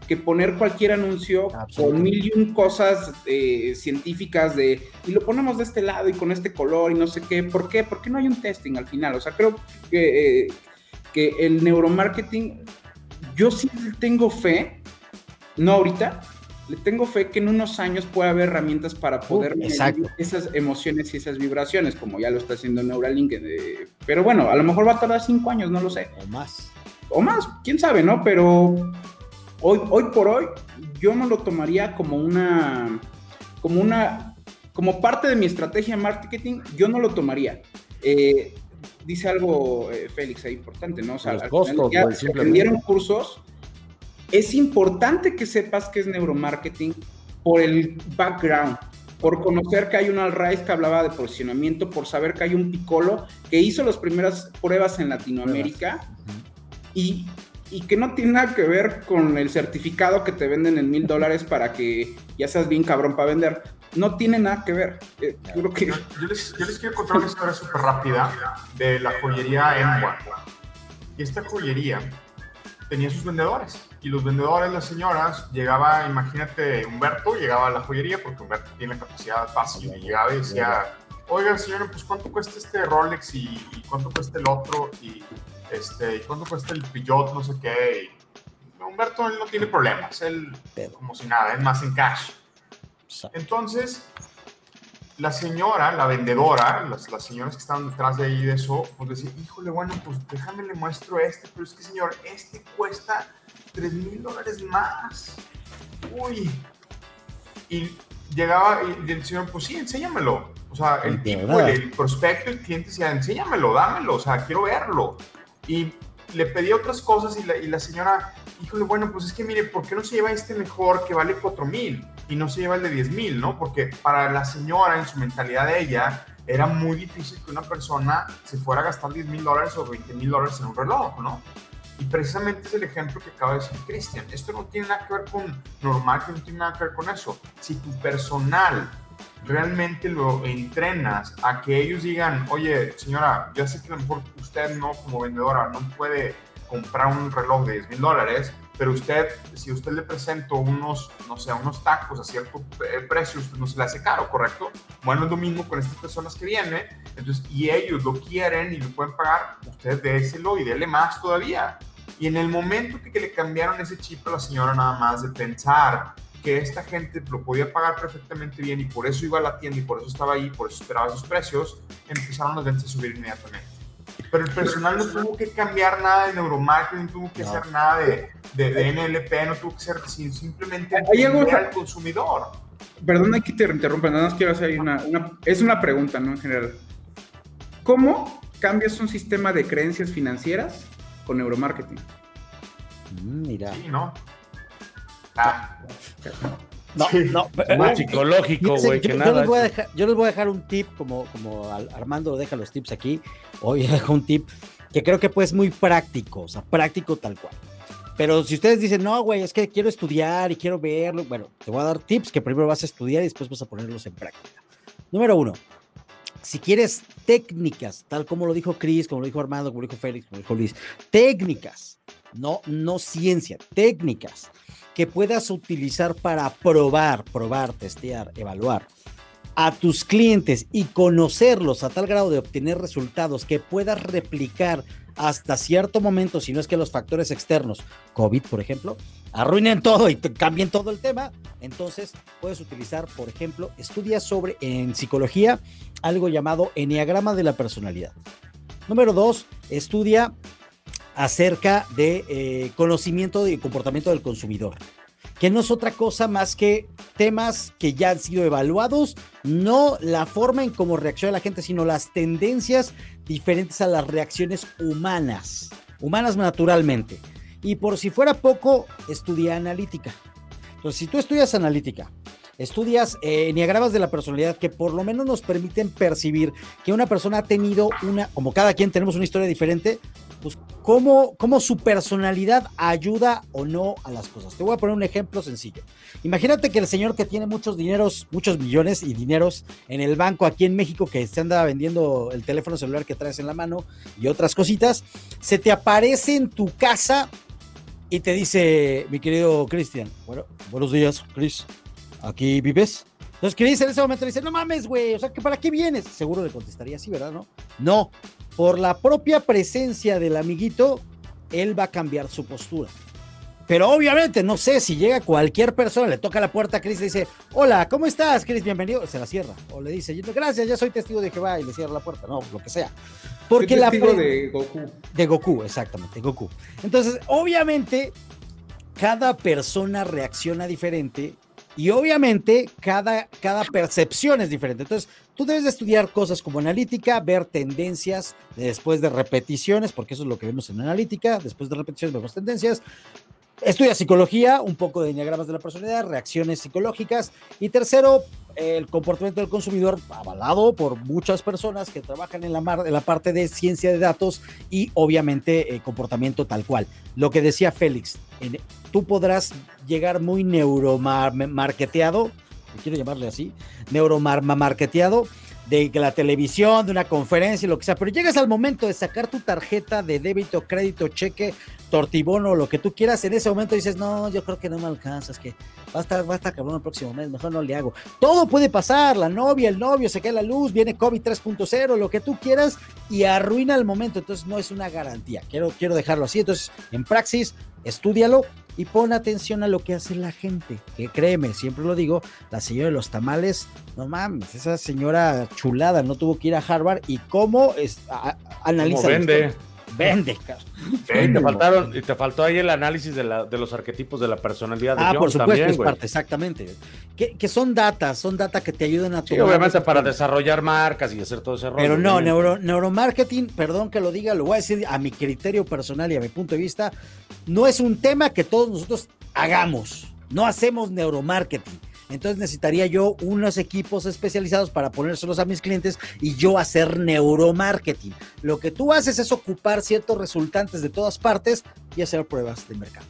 que poner cualquier anuncio con mil y un cosas eh, científicas de y lo ponemos de este lado y con este color y no sé qué. ¿Por qué? Porque no hay un testing al final. O sea, creo que, eh, que el neuromarketing, yo sí tengo fe, no ahorita, le tengo fe que en unos años puede haber herramientas para poder medir esas emociones y esas vibraciones, como ya lo está haciendo Neuralink. pero bueno, a lo mejor va a tardar cinco años, no lo sé. O más o más, quién sabe, ¿no? Pero hoy, hoy por hoy yo no lo tomaría como una, como una, como parte de mi estrategia de marketing, yo no lo tomaría. Eh, dice algo eh, Félix ahí importante, ¿no? O sea, Los costos, ya aprendieron cursos. Es importante que sepas qué es neuromarketing por el background, por conocer que hay un Alright que hablaba de posicionamiento, por saber que hay un Piccolo que hizo las primeras pruebas en Latinoamérica y, que no tiene nada que ver con el certificado que te venden en mil dólares para que ya seas bien cabrón para vender. No tiene nada que ver. Eh, que... Yo, les, quiero contar una historia súper rápida de la joyería M1. Y esta joyería tenía sus vendedores. Y los vendedores, las señoras, llegaba, imagínate, Humberto llegaba a la joyería, porque Humberto tiene capacidad fácil, y llegaba y decía, oiga, señora, pues ¿cuánto cuesta este Rolex y, y cuánto cuesta el otro? Y este, ¿y cuánto cuesta el Peugeot? No sé qué. Humberto él no tiene problemas, él como si nada, es más en cash. Entonces, la señora, la vendedora, las, las, señoras que estaban detrás de ahí de eso, pues decían, híjole, bueno, pues déjame le muestro este, pero es que señor, este cuesta 3 mil dólares más. Uy. Y llegaba y el señor, pues sí, enséñamelo. O sea, el tipo, el, prospecto, el cliente decía, enséñamelo, dámelo, o sea, quiero verlo. Y le pedí otras cosas y la, y la, señora, híjole, bueno, pues es que mire, ¿por qué no se lleva este mejor que vale 4 mil y no se lleva el de 10 mil, no? Porque para la señora, en su mentalidad de ella, era muy difícil que una persona se fuera a gastar 10 mil dólares o 20 mil dólares en un reloj, ¿no? Y precisamente es el ejemplo que acaba de decir Cristian. Esto no tiene nada que ver con normal, que no tiene nada que ver con eso. Si tu personal realmente lo entrenas a que ellos digan, oye, señora, ya sé que a lo mejor usted no como vendedora no puede comprar un reloj de 10 mil dólares, pero usted, si usted le presento unos, no sé, unos tacos a cierto precio, usted no se le hace caro, ¿correcto? Bueno, es lo mismo con estas personas que vienen, entonces, y ellos lo quieren y lo pueden pagar, usted déselo y déle más todavía. Y en el momento que, que le cambiaron ese chip a la señora nada más de pensar que esta gente lo podía pagar perfectamente bien y por eso iba a la tienda y por eso estaba ahí, por eso esperaba esos precios, empezaron las ventas a subir inmediatamente. Pero el personal no tuvo que cambiar nada de neuromarketing, no tuvo que hacer nada de, de, NLP, no tuvo que ser simplemente entender al consumidor. Perdón, aquí te interrumpa, nada más quiero hacer una, una, es una pregunta, ¿no? En general. ¿Cómo cambias un sistema de creencias financieras con neuromarketing? Mm, mira. Sí, ¿no? Ah. No, no, más psicológico, güey, que nada. yo les voy a dejar un tip, como, como Armando deja los tips aquí. Hoy dejo un tip que creo que pues muy práctico, o sea, práctico tal cual. Pero si ustedes dicen, no, güey, es que quiero estudiar y quiero verlo, bueno, te voy a dar tips que primero vas a estudiar y después vas a ponerlos en práctica. Número uno, si quieres técnicas, tal como lo dijo Chris, como lo dijo Armando, como lo dijo Félix, como lo dijo Luis, técnicas, no, no ciencia, técnicas que puedas utilizar para probar, probar, testear, evaluar a tus clientes y conocerlos a tal grado de obtener resultados que puedas replicar hasta cierto momento, si no es que los factores externos, COVID por ejemplo, arruinen todo y cambien todo el tema, entonces puedes utilizar, por ejemplo, estudias sobre en psicología algo llamado enneagrama de la personalidad. Número dos, estudia acerca de eh, conocimiento y comportamiento del consumidor que no es otra cosa más que temas que ya han sido evaluados, no la forma en cómo reacciona la gente, sino las tendencias diferentes a las reacciones humanas, humanas naturalmente. Y por si fuera poco, estudia analítica. Entonces, si tú estudias analítica, estudias eh, de la personalidad que por lo menos nos permiten percibir que una persona ha tenido una, como cada quien tenemos una historia diferente, pues cómo, cómo su personalidad ayuda o no a las cosas. Te voy a poner un ejemplo sencillo. Imagínate que el señor que tiene muchos dineros, muchos millones y dineros en el banco aquí en México que se anda vendiendo el teléfono celular que traes en la mano y otras cositas, se te aparece en tu casa y te dice, mi querido Cristian, bueno, buenos días, Chris, ¿aquí vives? Entonces Chris en ese momento le dice, no mames, güey, o sea, ¿para qué vienes? Seguro le contestaría así, ¿verdad? No, no, por la propia presencia del amiguito, él va a cambiar su postura. Pero obviamente, no sé, si llega cualquier persona, le toca la puerta a Chris y dice, hola, ¿cómo estás, Chris? Bienvenido. Se la cierra. O le dice, gracias, ya soy testigo de Jehová y le cierra la puerta. No, lo que sea. Porque la de Goku. De Goku, exactamente, Goku. Entonces, obviamente, cada persona reacciona diferente y obviamente cada, cada percepción es diferente. Entonces, tú debes de estudiar cosas como analítica, ver tendencias después de repeticiones, porque eso es lo que vemos en analítica, después de repeticiones vemos tendencias. Estudia psicología, un poco de diagramas de la personalidad, reacciones psicológicas. Y tercero, el comportamiento del consumidor, avalado por muchas personas que trabajan en la, parte de ciencia de datos y obviamente eh, comportamiento tal cual. Lo que decía Félix, tú podrás llegar muy neuromarketeado, quiero llamarle así, neuromarketeado de la televisión, de una conferencia, lo que sea, pero llegas al momento de sacar tu tarjeta de débito, crédito, cheque, tortibono, lo que tú quieras, en ese momento dices, no, yo creo que no me alcanzas, que va a estar, va a estar cabrón el próximo mes, mejor no le hago. Todo puede pasar, la novia, el novio, se cae la luz, viene COVID 3.0, lo que tú quieras, y arruina el momento, entonces no es una garantía. Quiero, quiero dejarlo así, entonces en praxis, estúdialo, y pon atención a lo que hace la gente. Que créeme, siempre lo digo, la señora de los tamales, no mames, esa señora chulada no tuvo que ir a Harvard y cómo es, analiza. vende? Vende, te, faltaron, y te faltó ahí el análisis de, la, de los arquetipos de la personalidad. De ah, por supuesto, es parte, exactamente. Que, que, son datas, son data que te ayudan a sí, obviamente para desarrollar marcas y hacer todo ese rollo. Pero no, neuro, neuromarketing, perdón que lo diga, lo voy a decir a mi criterio personal y a mi punto de vista, no es un tema que todos nosotros hagamos. No hacemos neuromarketing entonces necesitaría yo unos equipos especializados para ponérselos a mis clientes y yo hacer neuromarketing. Lo que tú haces es ocupar ciertos resultantes de todas partes y hacer pruebas de mercado.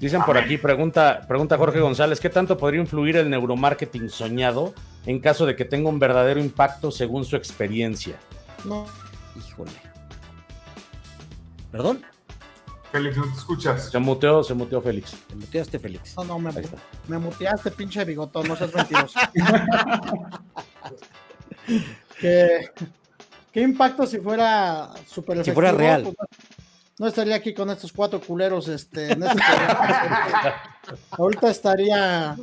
Dicen por aquí, pregunta, pregunta Jorge González, ¿qué tanto podría influir el neuromarketing soñado en caso de que tenga un verdadero impacto según su experiencia? No, híjole. ¿Perdón? Félix, no te escuchas. Se muteó, se muteó Félix. Te muteaste, Félix. No, no, me, me muteaste, pinche bigotón, no seas mentiroso. ¿Qué, ¿Qué, impacto si fuera super efectivo? Si fuera real. Pues, no estaría aquí con estos cuatro culeros este, en este Ahorita estaría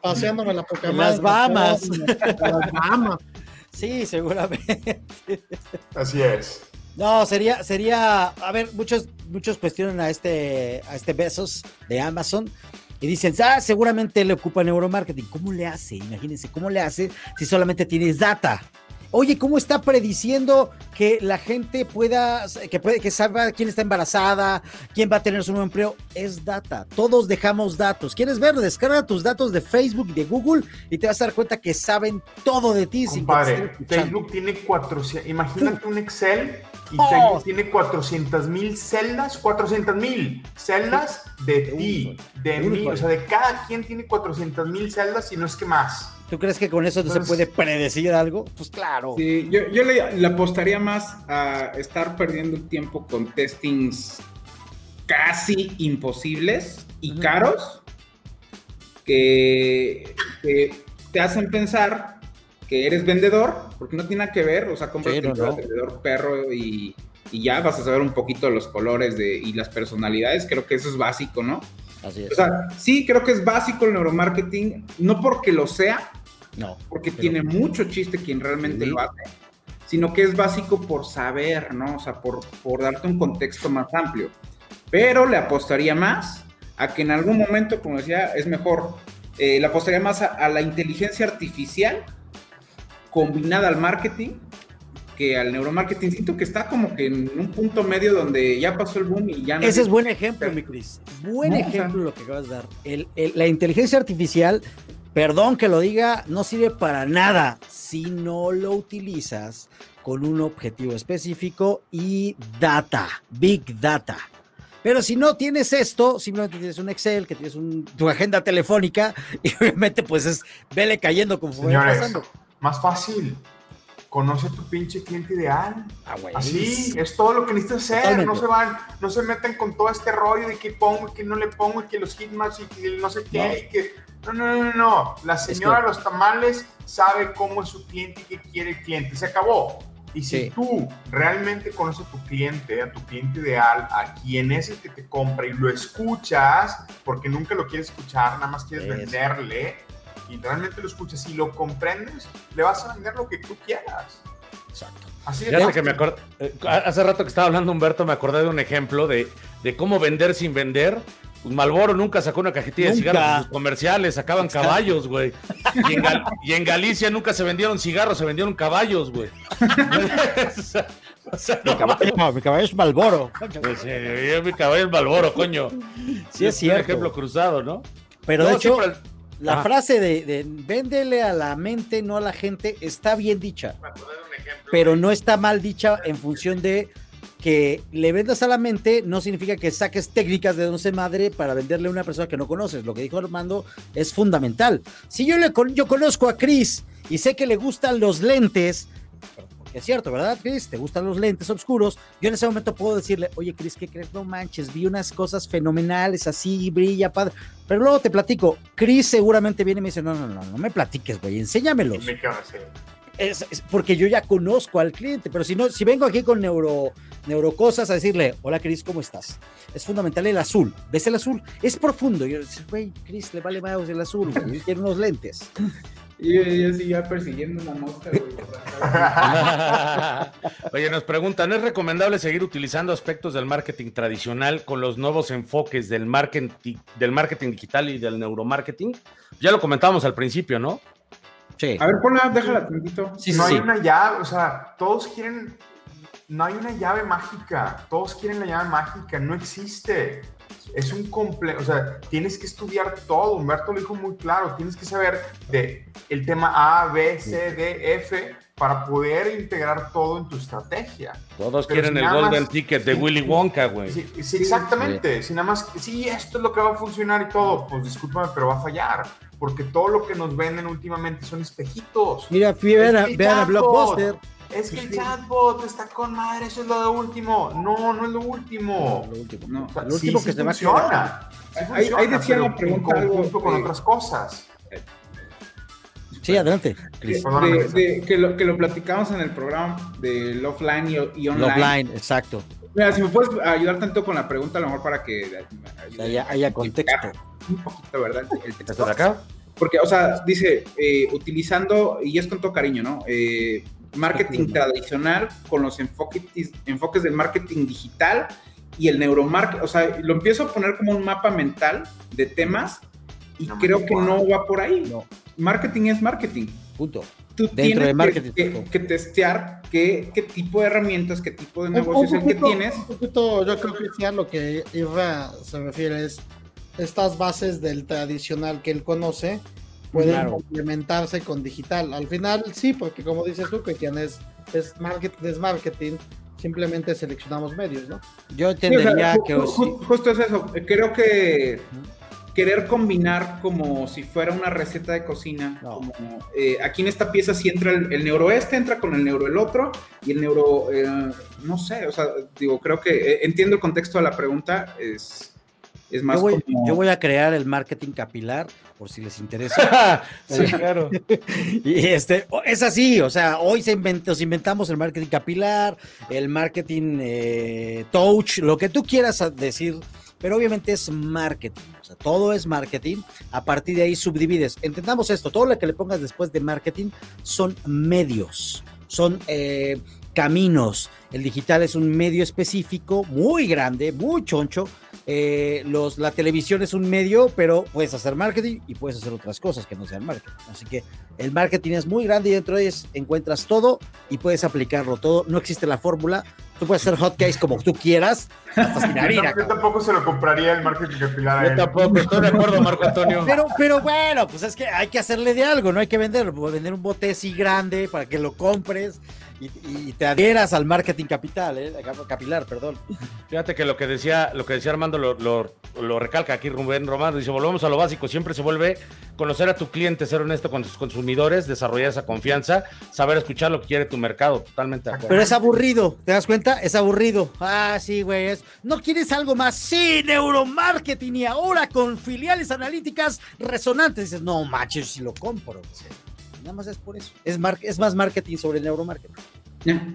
paseándome la Pokémon. Las Bahamas. Las Bahamas. Sí, seguramente. Así es. No, sería, sería, a ver, muchos, muchos cuestionan a este, a este Besos de Amazon y dicen, ah, seguramente le ocupa neuromarketing. ¿Cómo le hace? Imagínense, ¿cómo le hace si solamente tienes data? Oye, ¿cómo está prediciendo que la gente pueda, que puede, que sepa quién está embarazada, quién va a tener su nuevo empleo? Es data. Todos dejamos datos. ¿Quieres ver? Descarga tus datos de Facebook, de Google y te vas a dar cuenta que saben todo de ti. Compadre, Facebook tiene 400, imagínate un Excel y oh. Facebook tiene 400 mil celdas, 400 mil celdas de ti, de mí, o sea, de cada quien tiene 400 mil celdas y no es que más. ¿Tú crees que con eso no se puede predecir algo? Pues claro. Sí, yo, le, apostaría más a estar perdiendo tiempo con testings casi imposibles y caros que, te hacen pensar que eres vendedor, porque no tiene nada que ver, o sea, compras vendedor perro y, ya vas a saber un poquito los colores de, y las personalidades, creo que eso es básico, ¿no? Así es. O sea, sí, creo que es básico el neuromarketing, no porque lo sea, no, porque tiene mucho chiste quien realmente lo hace, sino que es básico por saber, ¿no? O sea, por, por darte un contexto más amplio. Pero le apostaría más a que en algún momento, como decía, es mejor, eh, le apostaría más a la inteligencia artificial combinada al marketing que al neuromarketing. Siento que está como que en un punto medio donde ya pasó el boom y ya no. Ese es buen ejemplo, mi Cris. Buen ejemplo lo que acabas de dar. la inteligencia artificial, perdón que lo diga, no sirve para nada si no lo utilizas con un objetivo específico y data, big data. Pero si no tienes esto, simplemente tienes un Excel, que tienes tu agenda telefónica, y obviamente pues es vele cayendo conforme va pasando. Más fácil. Conoce tu pinche cliente ideal. Ah, Así, es todo lo que necesitas hacer. No se van, no se meten con todo este rollo de que pongo y que no le pongo y que los hitmaps y que no sé qué. No. Y que... no, no, no, no. La señora de los tamales sabe cómo es su cliente y qué quiere el cliente. Se acabó. Y si tú realmente conoces a tu cliente, a tu cliente ideal, a quién es el que te compra y lo escuchas, porque nunca lo quieres escuchar, nada más quieres venderle, y realmente lo escuchas y lo comprendes, le vas a vender lo que tú quieras. Exacto. Así que me eh, hace rato que estaba hablando Humberto, me acordé de un ejemplo de, de cómo vender sin vender. Pues Malboro nunca sacó una cajetilla de cigarros en sus comerciales, sacaban caballos, güey. Y, en Galicia nunca se vendieron cigarros, se vendieron caballos, güey. mi, caballo, es Malboro. Pues, mi caballo es Malboro, coño. Sí, es, cierto. un ejemplo cruzado, ¿no? Pero de hecho, la frase de, de, véndele a la mente, no a la gente, está bien dicha. Pero no está mal dicha en función de que le vendas a la mente no significa que saques técnicas de no sé madre para venderle a una persona que no conoces. Lo que dijo Armando es fundamental. Si yo, le, yo conozco a Chris y sé que le gustan los lentes, es cierto, ¿verdad, Chris? ¿Te gustan los lentes oscuros? Yo en ese momento puedo decirle, oye, Chris, ¿qué crees? No manches, vi unas cosas fenomenales, así, brilla, padre. Pero luego te platico, Chris seguramente viene y me dice, no, no, no, no me platiques, güey, enséñamelos. Es, porque yo ya conozco al cliente, pero si no, si vengo aquí con neuro, neurocosas a decirle, hola Chris, ¿cómo estás? Es fundamental el azul. ¿Ves el azul? Es profundo. Yo, güey, Chris, le vale más el azul, güey. Quiere unos lentes. Y yo, seguía persiguiendo una mosca, Oye, nos preguntan, ¿es recomendable seguir utilizando aspectos del marketing tradicional con los nuevos enfoques del marketing, del marketing digital y del neuromarketing? Ya lo comentábamos al principio, ¿no? Sí. A ver, ponla, déjala tantito. Sí, no hay una llave, o sea, todos quieren, no hay una llave mágica, todos quieren la llave mágica, no existe es un complejo, o sea, tienes que estudiar todo, Humberto lo dijo muy claro, tienes que saber de el tema A, B, C, D, F para poder integrar todo en tu estrategia. Todos quieren el golden ticket de Willy Wonka, güey. Sí, exactamente, si nada más, sí, esto es lo que va a funcionar y todo, pues discúlpame, pero va a fallar, porque todo lo que nos venden últimamente son espejitos. Mira, vean a, vean a Blockbuster es que el chatbot está con madre, eso es lo de último. No, no es lo último. lo último, no. lo último que se funciona. ahí, ahí decía la pregunta con otras cosas. Sí, adelante. que, lo, que lo platicamos en el programa del offline y, online. Offline, exacto. Mira, si me puedes ayudar tanto con la pregunta, a lo mejor para que haya, contexto. Un poquito, ¿verdad? El texto acá. Porque, o sea, dice, eh, utilizando, y es con todo cariño, ¿no? Eh, marketing tradicional con los enfoques, enfoques del marketing digital y el neuromarketing. O sea, lo empiezo a poner como un mapa mental de temas y creo que no va por ahí. No. Marketing es marketing. Punto. Tú Dentro de marketing, que, testear qué, qué, tipo de herramientas, qué tipo de negocios es el que tienes. Un poquito, yo creo que lo que Irra se refiere es estas bases del tradicional que él conoce pueden complementarse con digital. Al final sí, porque como dices tú, que es, es, marketing, es marketing, simplemente seleccionamos medios, ¿no? Yo entendería que... justo es eso, creo que querer combinar como si fuera una receta de cocina, como, eh, aquí en esta pieza si entra el, neuro este, entra con el neuro el otro, y el neuro, eh, no sé, o sea, digo, creo que eh, entiendo el contexto de la pregunta, es Es más yo voy, a crear el marketing capilar, por si les interesa. sí, claro. y este, es así, o sea, hoy se nos inventamos el marketing capilar, el marketing eh, touch, lo que tú quieras decir, pero obviamente es marketing, o sea, todo es marketing, a partir de ahí subdivides. Entendamos esto, todo lo que le pongas después de marketing son medios, son... Eh, caminos. El digital es un medio específico, muy grande, muy choncho. Eh, los, la televisión es un medio, pero puedes hacer marketing y puedes hacer otras cosas que no sean marketing. Así que el marketing es muy grande y dentro de ellos encuentras todo y puedes aplicarlo todo. No existe la fórmula. Tú puedes hacer hotcakes como tú quieras. yo, tampoco se lo compraría el marketing capilar. Yo tampoco, estoy de acuerdo, Marco Antonio. Pero, pero bueno, pues es que hay que hacerle de algo, no hay que venderlo. Vender un bote así grande para que lo compres y, te adhieras al marketing capital, ¿eh? capilar, perdón. Fíjate que lo que decía, lo que decía Armando lo, lo, recalca aquí Rubén Román, dice, volvemos a lo básico, siempre se vuelve conocer a tu cliente, ser honesto con tus consumidores, desarrollar esa confianza, saber escuchar lo que quiere tu mercado, totalmente Pero es aburrido, ¿te das cuenta? Es aburrido. Ah, sí, güey, ¿no quieres algo más? Sí, neuromarketing y ahora con filiales analíticas resonantes. Dices, no, macho, si lo compro. Nada más es por eso. Es, es más marketing sobre el neuromarketing.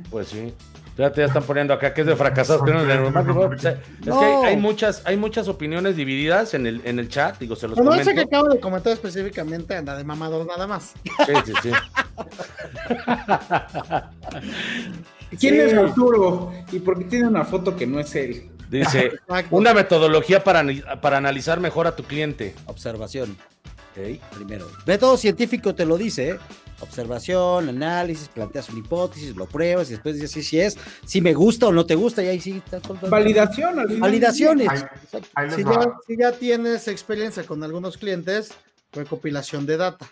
Pues sí. Ya te están poniendo acá que es de fracasados neuromarketing. es que hay, muchas, hay muchas opiniones divididas en el, en el chat. Digo, se los no, comento. No sé que acabo de comentar específicamente anda de mamador nada más. Sí, sí, sí. ¿Quién es Arturo? ¿Y por qué tiene una foto que no es él? Dice, una metodología para, para analizar mejor a tu cliente. Observación. Primero. Método científico te lo dice, ¿eh? Observación, análisis, planteas una hipótesis, lo pruebas y después dices si sí, es, si me gusta o no te gusta y ahí sí Validación. Validaciones. si, ya, tienes experiencia con algunos clientes, recopilación de data.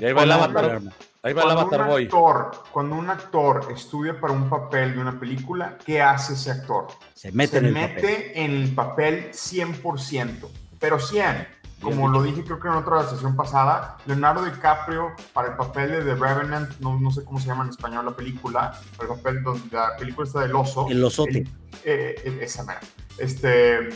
ahí va el avatar. Ahí va el avatar boy. cuando un actor estudia para un papel de una película, ¿qué hace ese actor? Se mete, en, el mete papel. en el papel 100%, pero 100 como lo dije creo que en otra sesión pasada, Leonardo DiCaprio para el papel de The Revenant, no, no sé cómo se llama en español la película, el papel donde la película está del oso. El osote. Eh, eh, esa mera. Este,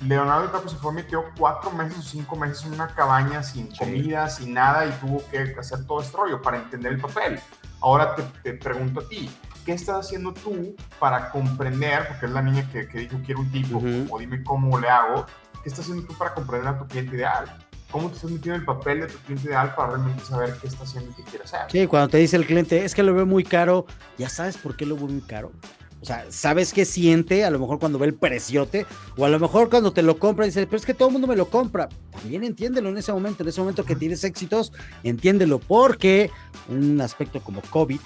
Leonardo DiCaprio se fue, metió cuatro meses o cinco meses en una cabaña sin comida, sin nada y tuvo que hacer todo este rollo para entender el papel. Ahora te, pregunto a ti, ¿qué estás haciendo tú para comprender, porque es la niña que, que dijo quiero un tipo, o dime cómo le hago, ¿Qué estás haciendo tú para comprender a tu cliente ideal? ¿Cómo te estás metiendo en el papel de tu cliente ideal para realmente saber qué está haciendo y qué quiere hacer? Sí, cuando te dice el cliente, es que lo veo muy caro, ya sabes por qué lo veo muy caro. O sea, sabes qué siente, a lo mejor cuando ve el preciote, o a lo mejor cuando te lo compra y dice, pero es que todo el mundo me lo compra. También entiéndelo en ese momento, en ese momento que tienes éxitos, entiéndelo, porque un aspecto como COVID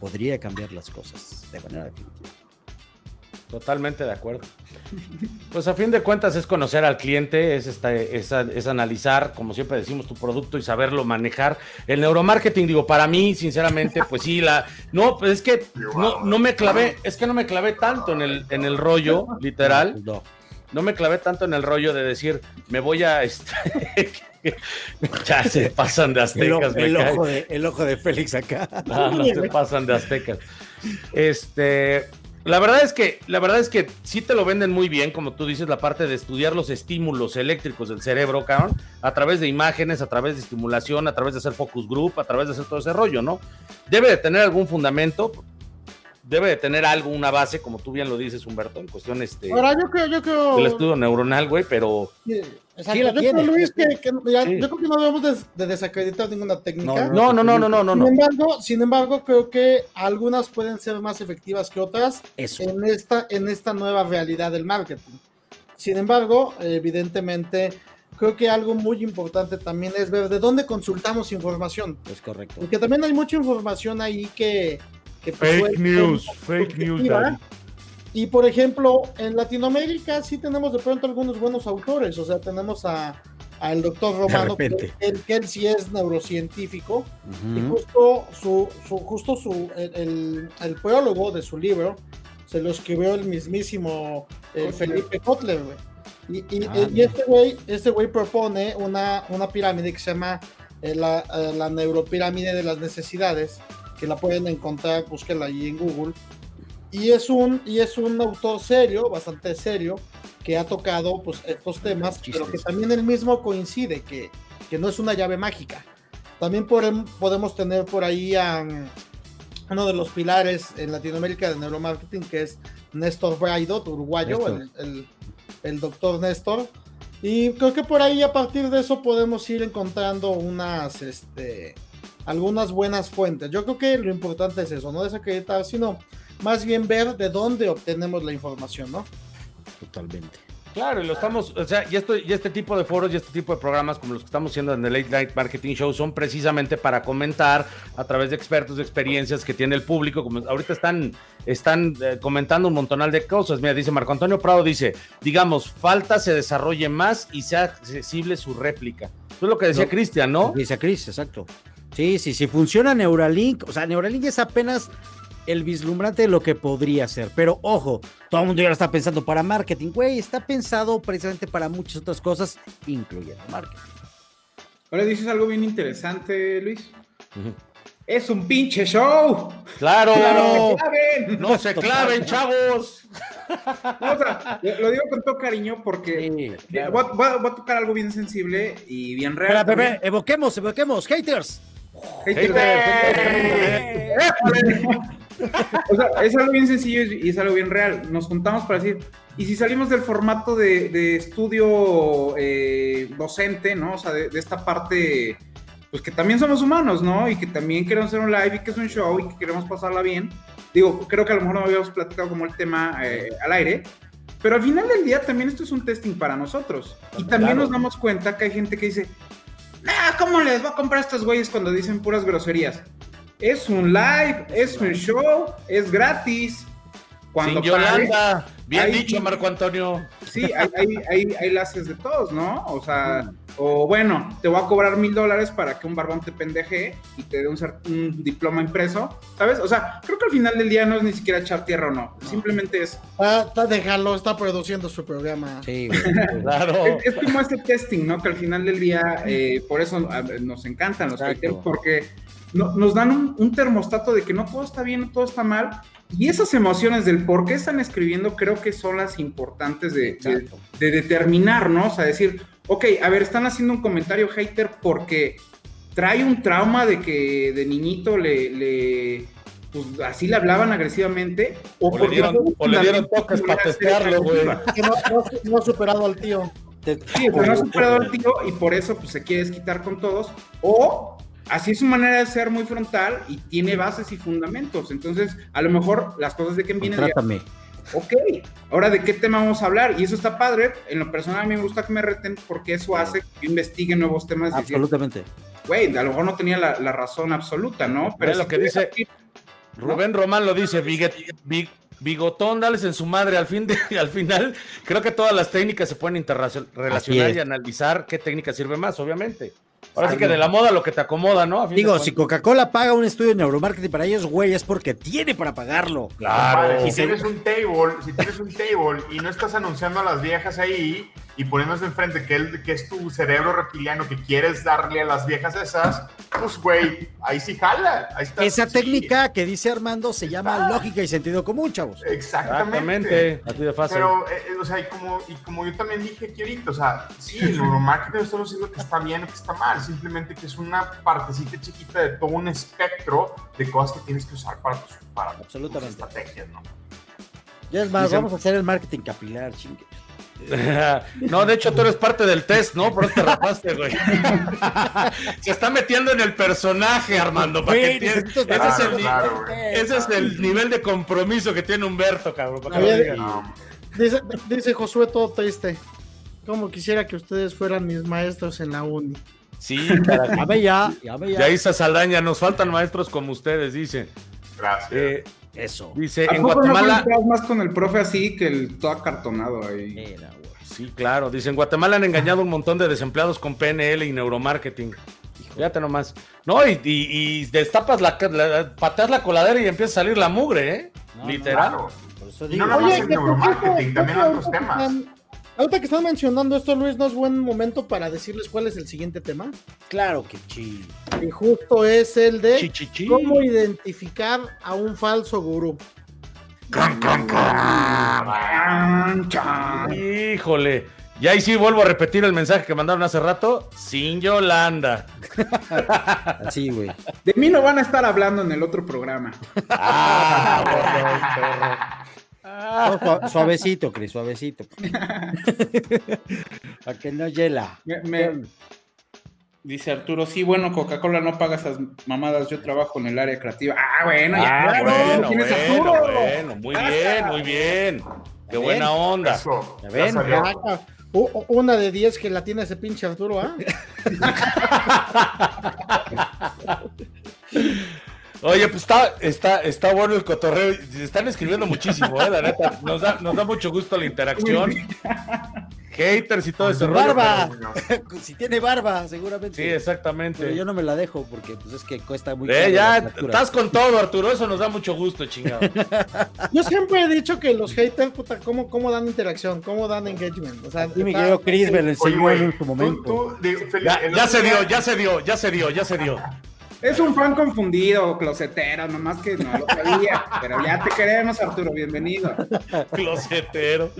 podría cambiar las cosas de manera definitiva. Totalmente de acuerdo. Pues a fin de cuentas es conocer al cliente, es, es, analizar, como siempre decimos, tu producto y saberlo manejar. El neuromarketing, digo, para mí, sinceramente, pues sí, la. No, pues es que no, no me clavé, es que no me clavé tanto en el, en el rollo, literal. No. No me clavé tanto en el rollo de decir, me voy a. Ya se pasan de aztecas. El, ojo, de, el ojo de Félix acá. No, no se pasan de aztecas. Este, la verdad es que, la verdad es que sí te lo venden muy bien, como tú dices, la parte de estudiar los estímulos eléctricos del cerebro, cabrón, a través de imágenes, a través de estimulación, a través de hacer focus group, a través de hacer todo ese rollo, ¿no? Debe de tener algún fundamento, debe de tener algo, una base, como tú bien lo dices, Humberto, en cuestión este. Ahora, yo creo, yo creo. El estudio neuronal, güey, pero. Sí, yo, creo, Luis, que, yo creo que no debemos de, desacreditar ninguna técnica. No, no, no, no, no, no. Sin, Embargo, sin embargo, creo que algunas pueden ser más efectivas que otras en esta, en esta nueva realidad del marketing. Sin embargo, evidentemente. Creo que algo muy importante también es ver de dónde consultamos información. Es correcto. Porque también hay mucha información ahí que, fake news, fake news. Y por ejemplo, en Latinoamérica sí tenemos de pronto algunos buenos autores, o sea, tenemos a al doctor Romano, que, él, sí es neurocientífico, y justo su, su justo su el, el, prólogo de su libro se lo escribió el mismísimo eh, Felipe Kotler, Y, y, ah, y, este güey este güey propone una, una pirámide que se llama eh, la, eh, la neuropirámide de las necesidades, que la pueden encontrar, búsquenla ahí en Google. Y es un, y es un autor serio, bastante serio, que ha tocado pues, estos temas, pero que también él mismo coincide que, que no es una llave mágica. También podemos tener por ahí a uno de los pilares en Latinoamérica de neuromarketing, que es Néstor Braidot, uruguayo, El, el, doctor Néstor. Y creo que por ahí a partir de eso podemos ir encontrando unas, este, algunas buenas fuentes. Yo creo que lo importante es eso, no desacreditar, sino más bien ver de dónde obtenemos la información, ¿no? Totalmente. Claro, y lo estamos, o sea, y, esto, y este tipo de foros y este tipo de programas como los que estamos haciendo en el Late Night Marketing Show son precisamente para comentar a través de expertos, de experiencias que tiene el público, como ahorita están, están eh, comentando un montonal de cosas. Mira, dice Marco Antonio Prado, dice, digamos, falta se desarrolle más y sea accesible su réplica. Eso es lo que decía Cristian, ¿no? Dice Chris, exacto. Sí, sí, sí funciona Neuralink, o sea, Neuralink es apenas el vislumbrante de lo que podría ser. Pero ojo, todo el mundo ya lo está pensando para marketing, güey, está pensado precisamente para muchas otras cosas, incluyendo marketing. Ahora dices algo bien interesante, Luis. Es un pinche show. Claro, no se claven, chavos. lo digo con todo cariño porque voy, a, tocar algo bien sensible y bien real. Espera, evoquemos, evoquemos, haters. haters. O sea, es algo bien sencillo y es algo bien real. Nos juntamos para decir, y si salimos del formato de, estudio eh, docente, ¿no? O sea, de, esta parte, pues que también somos humanos, ¿no? Y que también queremos hacer un live y que es un show y que queremos pasarla bien. Digo, creo que a lo mejor no habíamos platicado como el tema eh, al aire, pero al final del día también esto es un testing para nosotros. Y también nos damos cuenta que hay gente que dice, ah, ¿cómo les va a comprar a estos güeyes cuando dicen puras groserías? Es un live, es un show, es gratis. Cuando Sin Yolanda, bien dicho, Marco Antonio. Sí, hay, hay, hay, laces de todos, ¿no? O sea, mm. o bueno, te voy a cobrar mil dólares para que un barbón te pendeje y te dé un, diploma impreso, ¿sabes? O sea, creo que al final del día no es ni siquiera echar tierra o no, simplemente es... Ah, está, déjalo, está produciendo su programa. Sí, claro. es, como este testing, ¿no? Que al final del día, eh, por eso nos encantan los porque nos dan un, termostato de que no todo está bien, no todo está mal. Y esas emociones del por qué están escribiendo creo que son las importantes de, determinar, ¿no? O sea, decir, ok, a ver, están haciendo un comentario hater porque trae un trauma de que de niñito le, pues así le hablaban agresivamente. O, le dieron, o le dieron toques para testearlo, güey. no, ha superado al tío. Sí, no ha superado al tío y por eso pues, se quiere desquitar con todos. O así es su manera de ser muy frontal y tiene bases y fundamentos. Entonces, a lo mejor las cosas de que vienen. Trátame. Ok, ahora de qué tema vamos a hablar. Y eso está padre. En lo personal, a mí me gusta que me reten porque eso hace que investigue nuevos temas. Absolutamente. Güey, a lo mejor no tenía la, razón absoluta, ¿no? Pero es lo que dice. Rubén Román lo dice, bigotón, dales en su madre. Al, fin de, al final, creo que todas las técnicas se pueden interrelacionar y analizar qué técnica sirve más, obviamente. Ahora sí que de la moda lo que te acomoda, ¿no? Digo, si Coca-Cola paga un estudio de neuromarketing para ellos, güey, es porque tiene para pagarlo. Claro. si tienes un table, si tienes un table y no estás anunciando a las viejas ahí, y poniéndose enfrente que, él, que es tu cerebro reptiliano que quieres darle a las viejas esas, pues güey, ahí sí jala. Esa técnica que dice Armando se llama lógica y sentido común, chavos. Exactamente. Así de fácil. Pero, eh, eh, o sea, y como, y como yo también dije aquí ahorita, o sea, sí, el neuromarketing esto no diciendo que está bien o que está mal, simplemente que es una partecita chiquita de todo un espectro de cosas que tienes que usar para tus, para Absolutamente. estrategias, ¿no? Ya es más, vamos a hacer el marketing capilar, chingue. No, de hecho tú eres parte del test, ¿no? Por eso te rapaste, güey. Se está metiendo en el personaje, Armando. Para que ese, es el, nivel de compromiso que tiene Humberto, cabrón. dice, dice Josué todo triste. Como quisiera que ustedes fueran mis maestros en la uni. Sí, ya ve ya, ya ve ya. Ya Isa Saldaña, nos faltan maestros como ustedes, dice. Gracias. Eh, eso. Dice, en Guatemala. No más con el profe así que el todo acartonado ahí. sí, claro. Dice, en Guatemala han engañado un montón de desempleados con PNL y neuromarketing. Fíjate nomás. No, y, destapas la, pateas la coladera y empieza a salir la mugre, ¿eh? Literal. Y no nada más el neuromarketing, también otros temas. Ahorita que están mencionando esto, Luis, ¿no es buen momento para decirles cuál es el siguiente tema? Claro que sí. Y justo es el de cómo identificar a un falso gurú. Híjole. Y ahí sí vuelvo a repetir el mensaje que mandaron hace rato, sin Yolanda. Así, güey. De mí no van a estar hablando en el otro programa. Ah, suavecito, Cris, suavecito. Para que no hiela. Dice Arturo, sí, bueno, Coca-Cola no paga esas mamadas, yo trabajo en el área creativa. Ah, bueno, ya. Ah, bueno, bueno, bueno, muy bien, muy bien. Qué buena onda. ¿Ya ven? una de 10 que la tiene ese pinche Arturo, ¿ah? Oye, pues está, está, está bueno el cotorreo. Se están escribiendo muchísimo, ¿eh? La neta, nos da, nos da mucho gusto la interacción. Haters y todo eso. Barba. si tiene barba, seguramente. Sí, exactamente. Pero yo no me la dejo porque pues es que cuesta muy eh, ya estás con todo, Arturo. Eso nos da mucho gusto, chingado. yo siempre he dicho que los haters, puta, ¿cómo, cómo dan interacción? ¿Cómo dan engagement? O sea, sí, mi querido Chris me lo enseñó en su momento. ya se dio, ya se dio, ya se dio, ya se dio. Es un fan confundido, closetero, nomás que no lo sabía. pero ya te queremos, Arturo, bienvenido. closetero.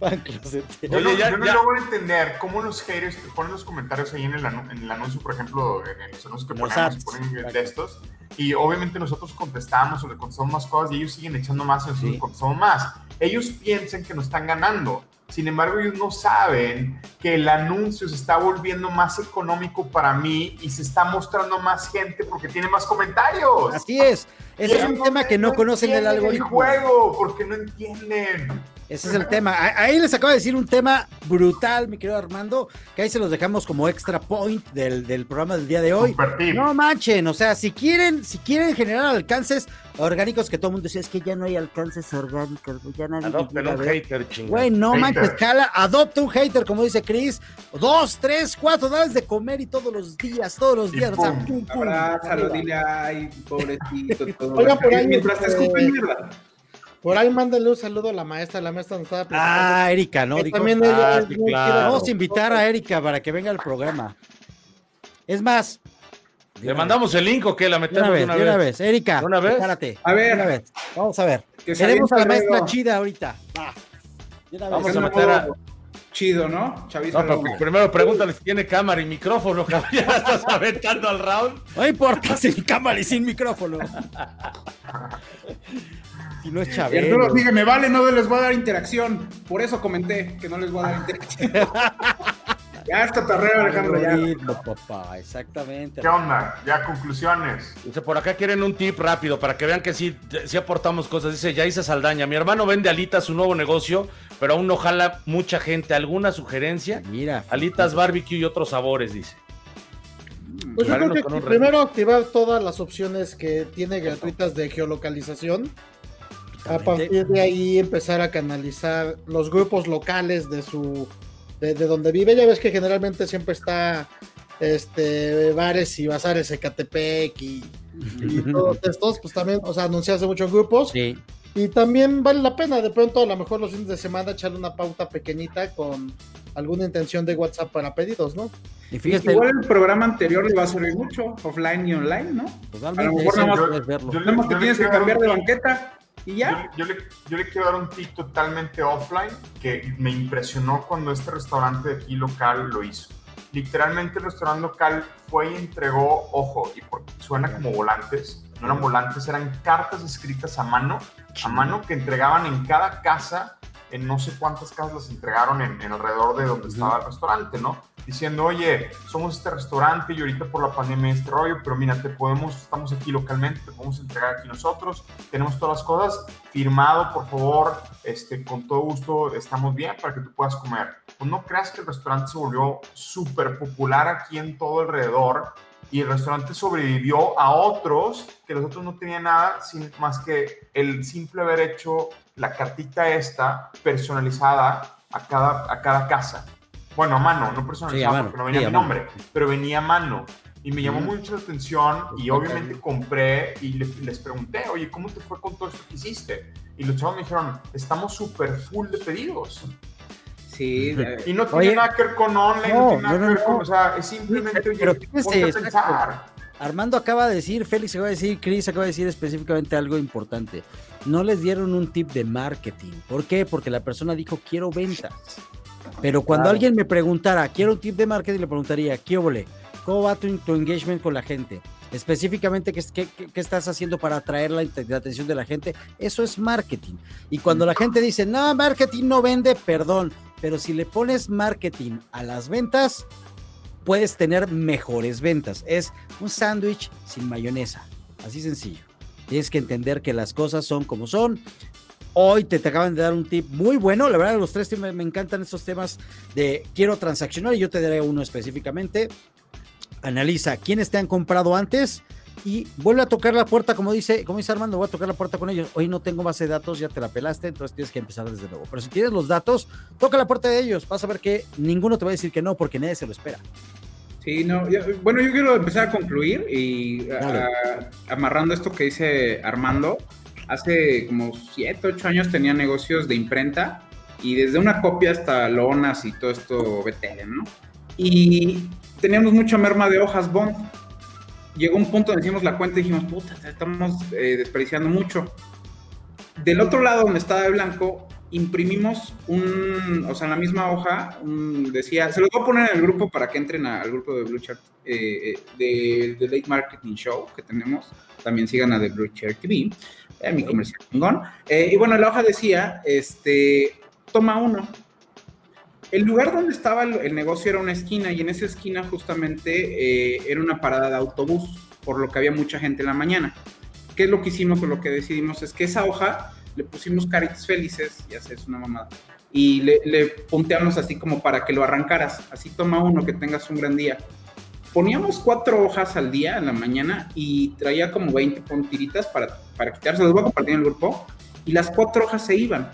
Fan closetero. Yo no, yo no logro entender cómo los haters ponen los comentarios ahí en el, en el anuncio, por ejemplo, en los anuncios que ponemos, ponen de estos. Y obviamente nosotros contestamos o le contestamos más cosas y ellos siguen echando más y nosotros contestamos más. Ellos piensan que nos están ganando sin embargo, ellos no saben que el anuncio se está volviendo más económico para mí y se está mostrando más gente porque tiene más comentarios. Así es. Ese es un tema que no, conocen del algoritmo. El juego, porque no entienden. Ese es el tema. Ahí les acabo de decir un tema brutal, mi querido Armando, que ahí se los dejamos como extra point del, programa del día de hoy. No manchen, o sea, si quieren, si quieren generar alcances orgánicos, que todo el mundo decía, es que ya no hay alcances orgánicos, ya nadie. Adopten un hater, chingón. Güey, no manches, cala, adopte un hater, como dice Chris. Dos, tres, cuatro, dales de comer y todos los días, todos los días. o sea, pum, pum. Abrázalo, dile, ay, pobrecito. Todo Oiga, por ahí. Mientras te escupe mierda. Por ahí mándale un saludo a la maestra, la maestra nos estaba Ah, Erika, ¿no? también ah, Vamos a invitar a Erika para que venga al programa. Es más. ¿Le mandamos el link o qué? ¿La metemos una vez? Una vez. Una vez. Erika, ¿Una vez? A ver. Una vez. Vamos a ver. Queremos a la maestra chida ahorita. Va. Vamos a meter a... Chido, ¿no? Chavito. No, primero pregúntale si tiene cámara y micrófono, cabrón. Ya estás aventando al round. No importa, sin cámara y sin micrófono. Si no es Chabelo. Arturo dije, me vale, no les voy a dar interacción. Por eso comenté que no les voy a dar interacción. ya está tarreo, Alejandro. Ya. papá, exactamente. ¿Qué onda? Ya conclusiones. Dice, por acá quieren un tip rápido para que vean que sí, sí aportamos cosas. Dice, ya hice Saldaña. Mi hermano vende alitas, su nuevo negocio, pero aún no jala mucha gente. ¿Alguna sugerencia? Mira. Alitas, barbecue y otros sabores, dice. Pues yo creo que primero activar todas las opciones que tiene gratuitas de geolocalización a partir de ahí empezar a canalizar los grupos locales de su de, donde vive. Ya ves que generalmente siempre está este bares y bazares Ecatepec y, todos estos, pues también, o sea, anunciarse muchos grupos. Y también vale la pena de pronto a lo mejor los fines de semana echarle una pauta pequeñita con alguna intención de WhatsApp para pedidos, ¿no? Y fíjate, igual el programa anterior le va a servir mucho, offline y online, ¿no? a lo mejor nada más, que tienes que cambiar de banqueta yo, le, yo, le, quiero dar un tip totalmente offline que me impresionó cuando este restaurante de aquí local lo hizo. Literalmente el restaurante local fue y entregó, ojo, y porque suena como volantes, no eran volantes, eran cartas escritas a mano, a mano que entregaban en cada casa, en no sé cuántas casas las entregaron en, en alrededor de donde estaba el restaurante, ¿no? diciendo, oye, somos este restaurante y ahorita por la pandemia este rollo, pero mira, te podemos, estamos aquí localmente, te podemos entregar aquí nosotros, tenemos todas las cosas, firmado, por favor, este, con todo gusto, estamos bien para que tú puedas comer. Pues no creas que el restaurante se volvió súper popular aquí en todo alrededor y el restaurante sobrevivió a otros que los otros no tenían nada sin, más que el simple haber hecho la cartita esta personalizada a cada, a cada casa. Bueno, a mano, no personalizado porque no venía mi nombre, pero venía a mano. Y me llamó mucho la atención y obviamente compré y les, pregunté, oye, ¿cómo te fue con todo esto que hiciste? Y los chavos me dijeron, estamos súper full de pedidos. Sí. Y no tiene nada que ver con online, no, tiene nada que ver con, o sea, es simplemente, pero, oye, pensar. Armando acaba de decir, Félix acaba de decir, Chris acaba de decir específicamente algo importante. No les dieron un tip de marketing. ¿Por qué? Porque la persona dijo, quiero ventas. Pero cuando alguien me preguntara, quiero un tip de marketing, le preguntaría, ¿qué ole? ¿Cómo va tu, engagement con la gente? Específicamente, ¿qué, qué, estás haciendo para atraer la, la, atención de la gente? Eso es marketing. Y cuando la gente dice, no, marketing no vende, perdón, pero si le pones marketing a las ventas, puedes tener mejores ventas. Es un sándwich sin mayonesa. Así sencillo. Tienes que entender que las cosas son como son. Hoy te, te, acaban de dar un tip muy bueno. La verdad, los tres me, me encantan estos temas de quiero transaccionar y yo te daré uno específicamente analiza quiénes te han comprado antes y vuelve a tocar la puerta, como dice, como dice Armando, voy a tocar la puerta con ellos. Hoy no tengo base de datos, ya te la pelaste, entonces tienes que empezar desde nuevo. Pero si tienes los datos, toca la puerta de ellos. Vas a ver que ninguno te va a decir que no, porque nadie se lo espera. Sí, no, bueno, yo quiero empezar a concluir y amarrando esto que dice Armando. Hace como 7, 8 años tenía negocios de imprenta y desde una copia hasta lonas y todo esto BTL, ¿no? Y teníamos mucha merma de hojas Bond. Llegó un punto donde hicimos la cuenta y dijimos, puta, estamos eh, desperdiciando mucho. Del otro lado, donde estaba de blanco, imprimimos un, o sea, en la misma hoja, decía, se lo voy a poner en el grupo para que entren al grupo de Blue Chart, eh, eh, de, Late Marketing Show que tenemos. También sigan a The Blue Chart TV, mi comercial chingón. y bueno, la hoja decía, este, toma uno, el lugar donde estaba el, negocio era una esquina y en esa esquina justamente eh, era una parada de autobús, por lo que había mucha gente en la mañana. ¿Qué es lo que hicimos o lo que decidimos? Es que esa hoja le pusimos caritas felices, ya sé, es una mamada, y le, le punteamos así como para que lo arrancaras. Así toma uno, que tengas un gran día. Poníamos cuatro hojas al día en la mañana y traía como 20 puntiritas para, para quitarse. Los voy a compartir el grupo. Y las cuatro hojas se iban.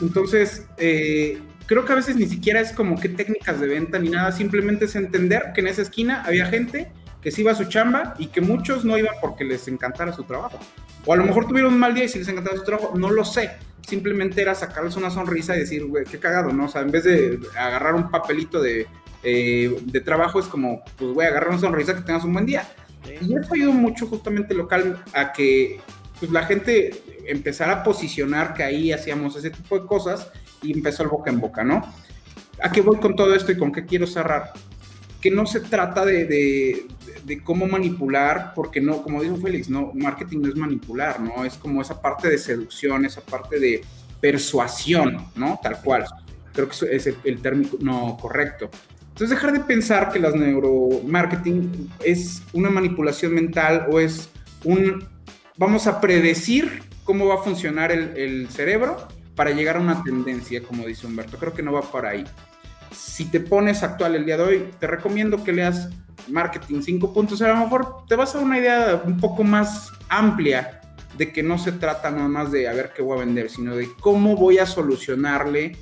Entonces, eh, creo que a veces ni siquiera es como qué técnicas de venta ni nada, simplemente es entender que en esa esquina había gente que se iba a su chamba y que muchos no iban porque les encantara su trabajo. O a lo mejor tuvieron un mal día y si les encantaba su trabajo, no lo sé. Simplemente era sacarles una sonrisa y decir, güey, qué cagado, ¿no? O sea, en vez de agarrar un papelito de, eh, de trabajo, es como, pues, güey, agarrar una sonrisa que tengas un buen día. Y eso ayudó mucho justamente local a que pues, la gente empezara a posicionar que ahí hacíamos ese tipo de cosas y empezó el boca en boca, ¿no? ¿A qué voy con todo esto y con qué quiero cerrar? Que no se trata de, de, cómo manipular, porque no, como dijo Félix, no, marketing no es manipular, ¿no? Es como esa parte de seducción, esa parte de persuasión, ¿no? Tal cual. Creo que es el, término no correcto. Entonces, dejar de pensar que las neuromarketing es una manipulación mental o es un, vamos a predecir cómo va a funcionar el, el cerebro para llegar a una tendencia, como dice Humberto. Creo que no va por ahí. Si te pones actual el día de hoy, te recomiendo que leas Marketing 5.0. A lo mejor te vas a una idea un poco más amplia de que no se trata nada más de a ver qué voy a vender, sino de cómo voy a solucionarle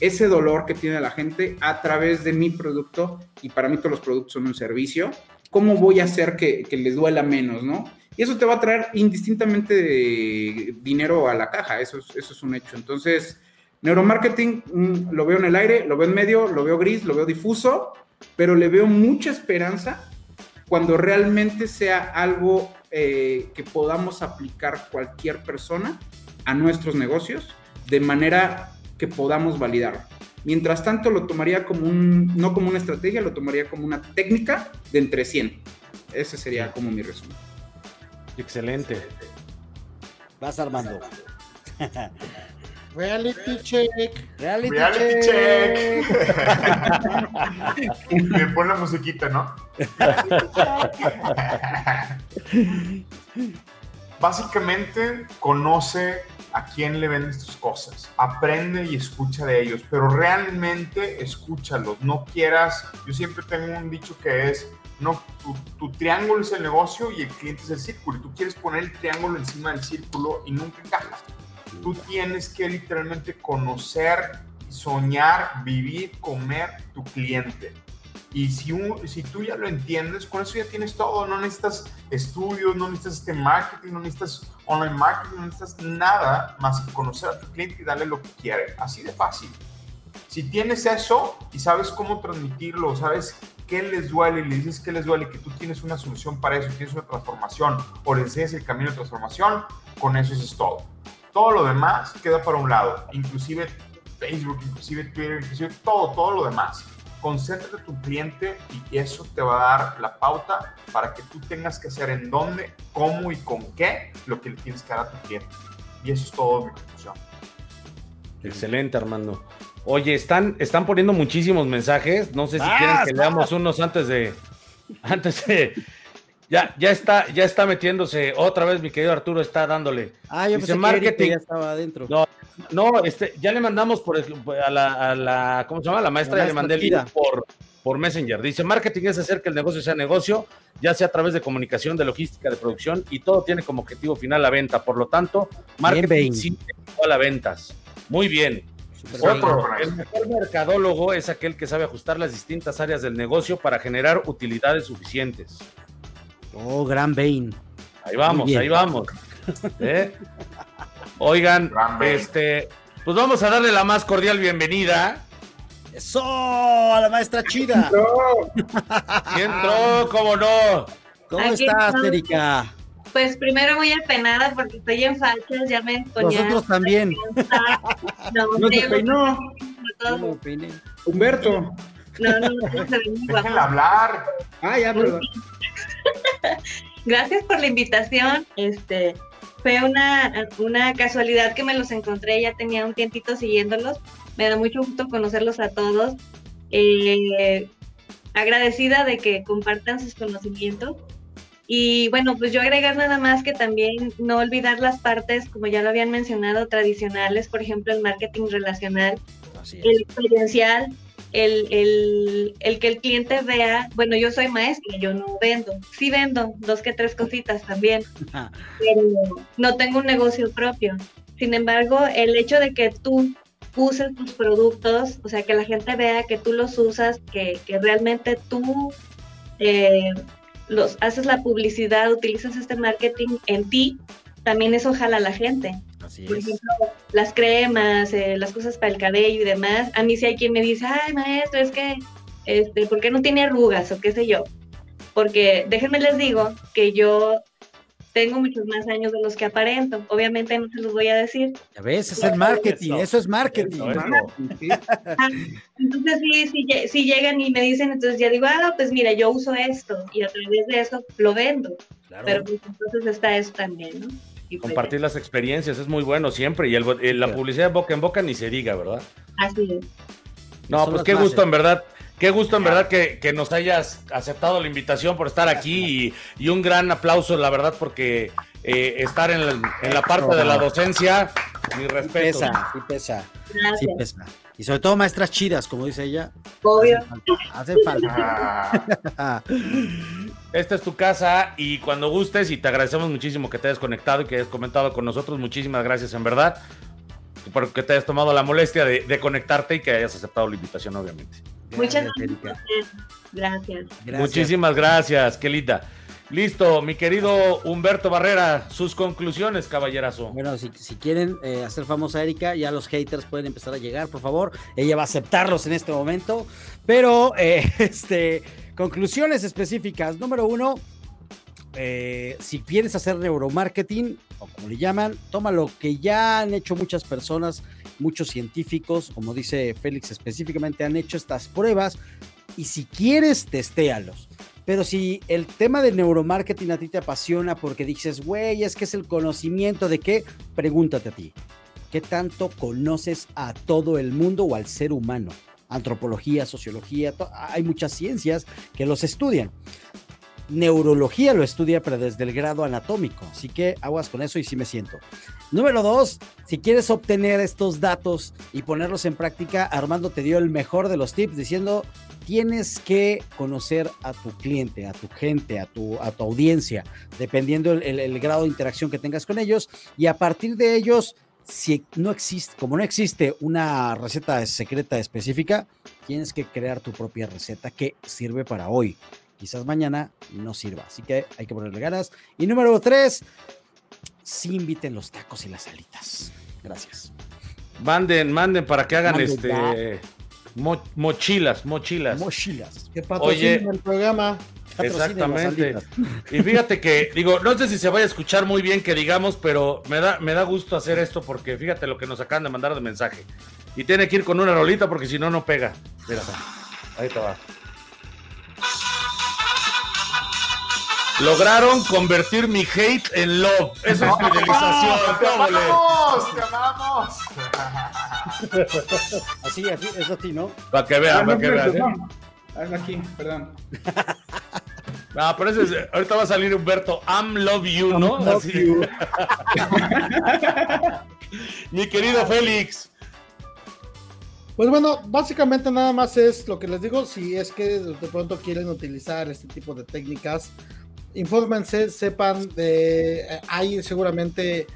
ese dolor que tiene la gente a través de mi producto. Y para mí todos los productos son un servicio. ¿Cómo voy a hacer que, que les duela menos, no? Y eso te va a traer indistintamente dinero a la caja, eso es, eso es un hecho. Entonces, neuromarketing mm, lo veo en el aire, lo veo en medio, lo veo gris, lo veo difuso, pero le veo mucha esperanza cuando realmente sea algo eh, que podamos aplicar cualquier persona a nuestros negocios de manera que podamos validar. Mientras tanto, lo tomaría como un, no como una estrategia, lo tomaría como una técnica de entre 100. Ese sería como mi resumen. Excelente. Vas Armando. Reality check. Reality, check. Me pone la musiquita, ¿no? Básicamente, conoce a quién le vendes tus cosas. Aprende y escucha de ellos, pero realmente escúchalos. No quieras. Yo siempre tengo un dicho que es no, tu, triángulo es el negocio y el cliente es el círculo. Y tú quieres poner el triángulo encima del círculo y nunca encajas. Tú tienes que literalmente conocer, soñar, vivir, comer tu cliente. Y si, si tú ya lo entiendes, con eso ya tienes todo. No necesitas estudios, no necesitas este marketing, no necesitas online marketing, no necesitas nada más que conocer a tu cliente y darle lo que quiere. Así de fácil. Si tienes eso y sabes cómo transmitirlo, sabes qué les duele y le dices qué les duele, que tú tienes una solución para eso, tienes una transformación o le enseñas el camino de transformación, con eso es todo. Todo lo demás queda para un lado. Inclusive Facebook, inclusive Twitter, inclusive todo, todo lo demás. Concéntrate en tu cliente y eso te va a dar la pauta para que tú tengas que hacer en dónde, cómo y con qué lo que le tienes que dar a tu cliente. Y eso es todo mi conclusión. Excelente, Armando. Oye, están, están poniendo muchísimos mensajes. No sé si quieren que leamos unos antes de. Antes de. Ya, ya está, ya está metiéndose otra vez, mi querido Arturo está dándole. Ah, yo Dice marketing. ya estaba adentro. No, no, este, ya le mandamos por a la, a la ¿cómo se llama? La maestra, le mandé el por, por Messenger. Dice, marketing es hacer que el negocio sea negocio, ya sea a través de comunicación, de logística, de producción, y todo tiene como objetivo final la venta. Por lo tanto, marketing sí igual a ventas. Muy bien. Otro, el mejor mercadólogo es aquel que sabe ajustar las distintas áreas del negocio para generar utilidades suficientes. Oh, gran Bane. Ahí vamos, ahí vamos. ¿Eh? Oigan, este, pues vamos a darle la más cordial bienvenida. Eso, a la maestra chida. ¿Quién entró? ¿Cómo no? ¿Cómo estás, Erika? Pues primero muy apenada porque estoy en fachas, ya me Nosotros también. No, no te peinó. Humberto. No, no, no, Déjenla hablar. Ah, ya, perdón. Gracias por la invitación. Este, fue una, una casualidad que me los encontré, ya tenía un tiempito siguiéndolos. Me da mucho gusto conocerlos a todos. Eh, agradecida de que compartan sus conocimientos. Y bueno, pues yo agregar nada más que también no olvidar las partes, como ya lo habían mencionado, tradicionales, por ejemplo, el marketing relacional, el experiencial, el, el, que el cliente vea, bueno, yo soy maestra, yo no vendo, sí vendo dos que tres cositas también, pero no tengo un negocio propio. Sin embargo, el hecho de que tú uses tus productos, o sea, que la gente vea que tú los usas, que, que realmente tú eh, los haces la publicidad, utilizas este marketing en ti, también eso jala a la gente. Por ejemplo, las cremas, eh, las cosas para el cabello y demás. A mí sí hay quien me dice, ay, maestro, es que, este, ¿por qué no tiene arrugas o qué sé yo? Porque déjenme les digo que yo tengo muchos más años de los que aparento. Obviamente no se los voy a decir. Ya ves, es el marketing, eso, es marketing. Ah, entonces, sí, si llegan y me dicen, entonces ya digo, ah, pues mira, yo uso esto y a través de eso lo vendo. Pero pues, entonces está eso también, ¿no? Pues, Compartir las experiencias es muy bueno siempre y el, la publicidad boca en boca ni se diga, ¿verdad? Así es. No, pues qué gusto en verdad. Qué gusto en verdad que, que, nos hayas aceptado la invitación por estar aquí y, y un gran aplauso, la verdad, porque eh, estar en la, en la, parte de la docencia, mi respeto. Pesa, sí pesa. Sí pesa. Y sobre todo maestras chidas, como dice ella. Obvio. Hacen falta. Ah. Esta es tu casa y cuando gustes y te agradecemos muchísimo que te hayas conectado y que hayas comentado con nosotros. Muchísimas gracias en verdad por que te hayas tomado la molestia de, conectarte y que hayas aceptado la invitación, obviamente. Muchas gracias. Muchísimas gracias, qué linda. Listo, mi querido Humberto Barrera, sus conclusiones, caballerazo. Bueno, si, quieren eh, hacer famosa a Erika, ya los haters pueden empezar a llegar, por favor. Ella va a aceptarlos en este momento. Pero, eh, este, conclusiones específicas. Número uno, eh, si quieres hacer neuromarketing, o como le llaman, toma lo que ya han hecho muchas personas, muchos científicos, como dice Félix específicamente, han hecho estas pruebas. Y si quieres, testéalos pero si el tema del neuromarketing a ti te apasiona porque dices, güey, es que es el conocimiento de qué, pregúntate a ti, ¿qué tanto conoces a todo el mundo o al ser humano? Antropología, sociología, hay muchas ciencias que los estudian neurología lo estudia, pero desde el grado anatómico. Así que aguas con eso y sí me siento. Número dos, si quieres obtener estos datos y ponerlos en práctica, Armando te dio el mejor de los tips diciendo tienes que conocer a tu cliente, a tu gente, a tu, a tu audiencia, dependiendo el, grado de interacción que tengas con ellos y a partir de ellos si no existe, como no existe una receta secreta específica, tienes que crear tu propia receta que sirve para hoy quizás mañana no sirva. Así que hay que ponerle ganas. Y número tres, sí inviten los tacos y las alitas. Gracias. Manden, manden para que hagan este mochilas, mochilas. Mochilas. Que Oye, el programa. Exactamente. Y fíjate que, digo, no sé si se vaya a escuchar muy bien que digamos, pero me da, me da gusto hacer esto porque fíjate lo que nos acaban de mandar de mensaje. Y tiene que ir con una rolita porque si no, no pega. Mira, ahí te va. Lograron convertir mi hate en love. Eso es fidelización. ¡Te amamos! ¡Te amamos! así, así, eso sí, ¿no? Para que vean, para que vean. ¿eh? aquí, perdón. Ah, pero ese es, ahorita va a salir Humberto, I'm love you, ¿no? Así. You. Mi querido Félix. Pues bueno, básicamente nada más es lo que les digo, si es que de pronto quieren utilizar este tipo de técnicas, infórmense, sepan de, eh, hay seguramente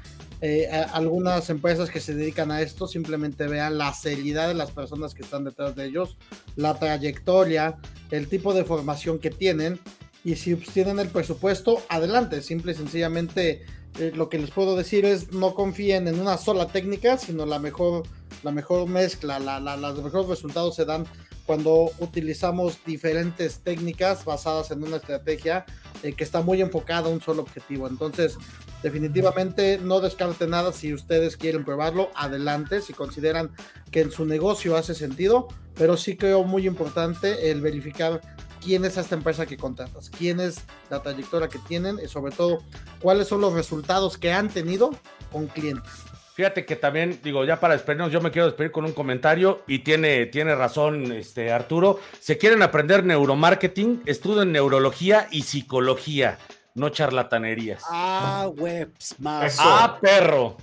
eh, algunas empresas que se dedican a esto, simplemente vean la seriedad de las personas que están detrás de ellos, la trayectoria, el tipo de formación que tienen y si tienen el presupuesto, adelante, simple y sencillamente eh, lo que les puedo decir es no confíen en una sola técnica, sino la mejor, la mejor mezcla, la, los mejores resultados se dan cuando utilizamos diferentes técnicas basadas en una estrategia eh, que está muy enfocada a un solo objetivo. Entonces, definitivamente no descarte nada si ustedes quieren probarlo, adelante, si consideran que en su negocio hace sentido, pero sí creo muy importante el verificar quién es esta empresa que contratas, quién es la trayectoria que tienen y sobre todo cuáles son los resultados que han tenido con clientes. Fíjate que también, digo, ya para despedirnos, yo me quiero despedir con un comentario y tiene, tiene razón este, Arturo. Se quieren aprender neuromarketing, estudien neurología y psicología, no charlatanerías. Ah, webs, más. Ah, perro.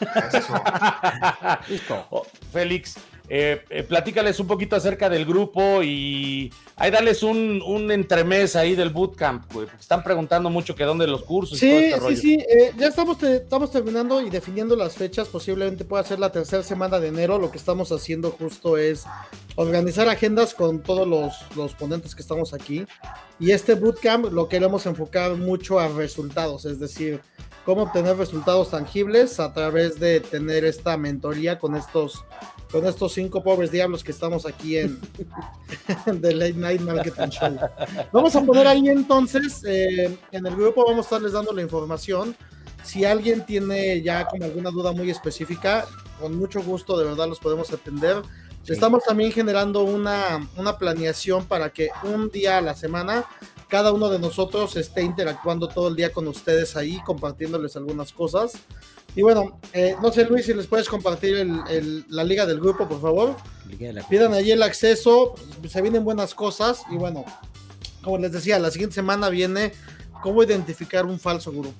Eso. Listo. Oh, Félix, eh, eh, platícales un poquito acerca del grupo y ahí darles un, un entremés ahí del bootcamp, güey, están preguntando mucho que dónde los cursos. Sí, y todo este sí, sí, eh, ya estamos, estamos terminando y definiendo las fechas, posiblemente pueda ser la tercera semana de enero, lo que estamos haciendo justo es organizar agendas con todos los, los ponentes que estamos aquí y este bootcamp lo queremos enfocar mucho a resultados, es decir, cómo obtener resultados tangibles a través de tener esta mentoría con estos con estos cinco pobres diablos que estamos aquí en The Late Night Marketing Show. Vamos a poner ahí entonces, eh, en el grupo vamos a estarles dando la información. Si alguien tiene ya como alguna duda muy específica, con mucho gusto de verdad los podemos atender. Estamos también generando una, una planeación para que un día a la semana cada uno de nosotros esté interactuando todo el día con ustedes ahí, compartiéndoles algunas cosas. Y bueno, eh, no sé Luis si les puedes compartir el, la liga del grupo, por favor. Pidan allí el acceso, se vienen buenas cosas y bueno, como les decía, la siguiente semana viene cómo identificar un falso gurú.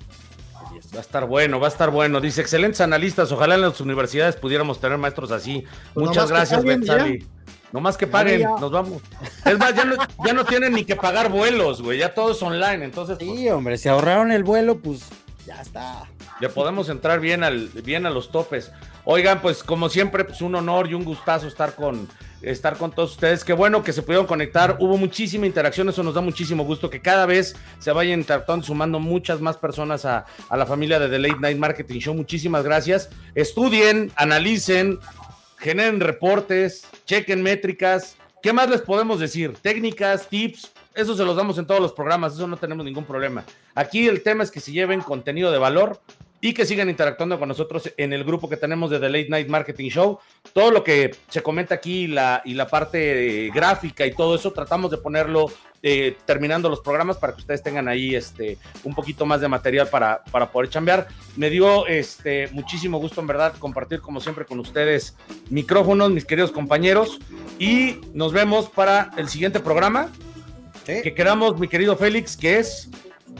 Va a estar bueno, va a estar bueno. Dice, excelentes analistas, ojalá en las universidades pudiéramos tener maestros así. Pues Muchas gracias, Betsali. No más que paguen, nos vamos. Es más, ya no, ya no tienen ni que pagar vuelos, güey, ya todo es online, entonces. Sí, pues hombre, si ahorraron el vuelo, pues ya está. Ya podemos entrar bien, al, bien a los topes. Oigan, pues como siempre, pues un honor y un gustazo estar con, estar con todos ustedes. Qué bueno que se pudieron conectar. Hubo muchísima interacción, eso nos da muchísimo gusto. Que cada vez se vayan interactuando, sumando muchas más personas a, a la familia de The Late Night Marketing Show. Muchísimas gracias. Estudien, analicen, generen reportes, chequen métricas. ¿Qué más les podemos decir? Técnicas, tips, eso se los damos en todos los programas, eso no tenemos ningún problema. Aquí el tema es que se lleven contenido de valor y que sigan interactuando con nosotros en el grupo que tenemos de The Late Night Marketing Show. Todo lo que se comenta aquí la, y la parte gráfica y todo eso, tratamos de ponerlo eh, terminando los programas para que ustedes tengan ahí este, un poquito más de material para, para poder chambear. Me dio este, muchísimo gusto, en verdad, compartir como siempre con ustedes micrófonos, mis queridos compañeros, y nos vemos para el siguiente programa. Que queramos, mi querido Félix, que es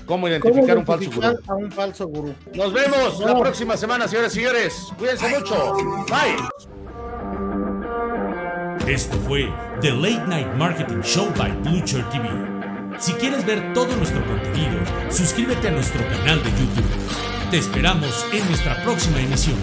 ¿Cómo identificar, un falso gurú? A un falso gurú. Nos vemos la próxima semana, señores y señores. Cuídense mucho. Bye. Esto fue The Late Night Marketing Show by Blucher TV. Si quieres ver todo nuestro contenido, suscríbete a nuestro canal de YouTube. Te esperamos en nuestra próxima emisión.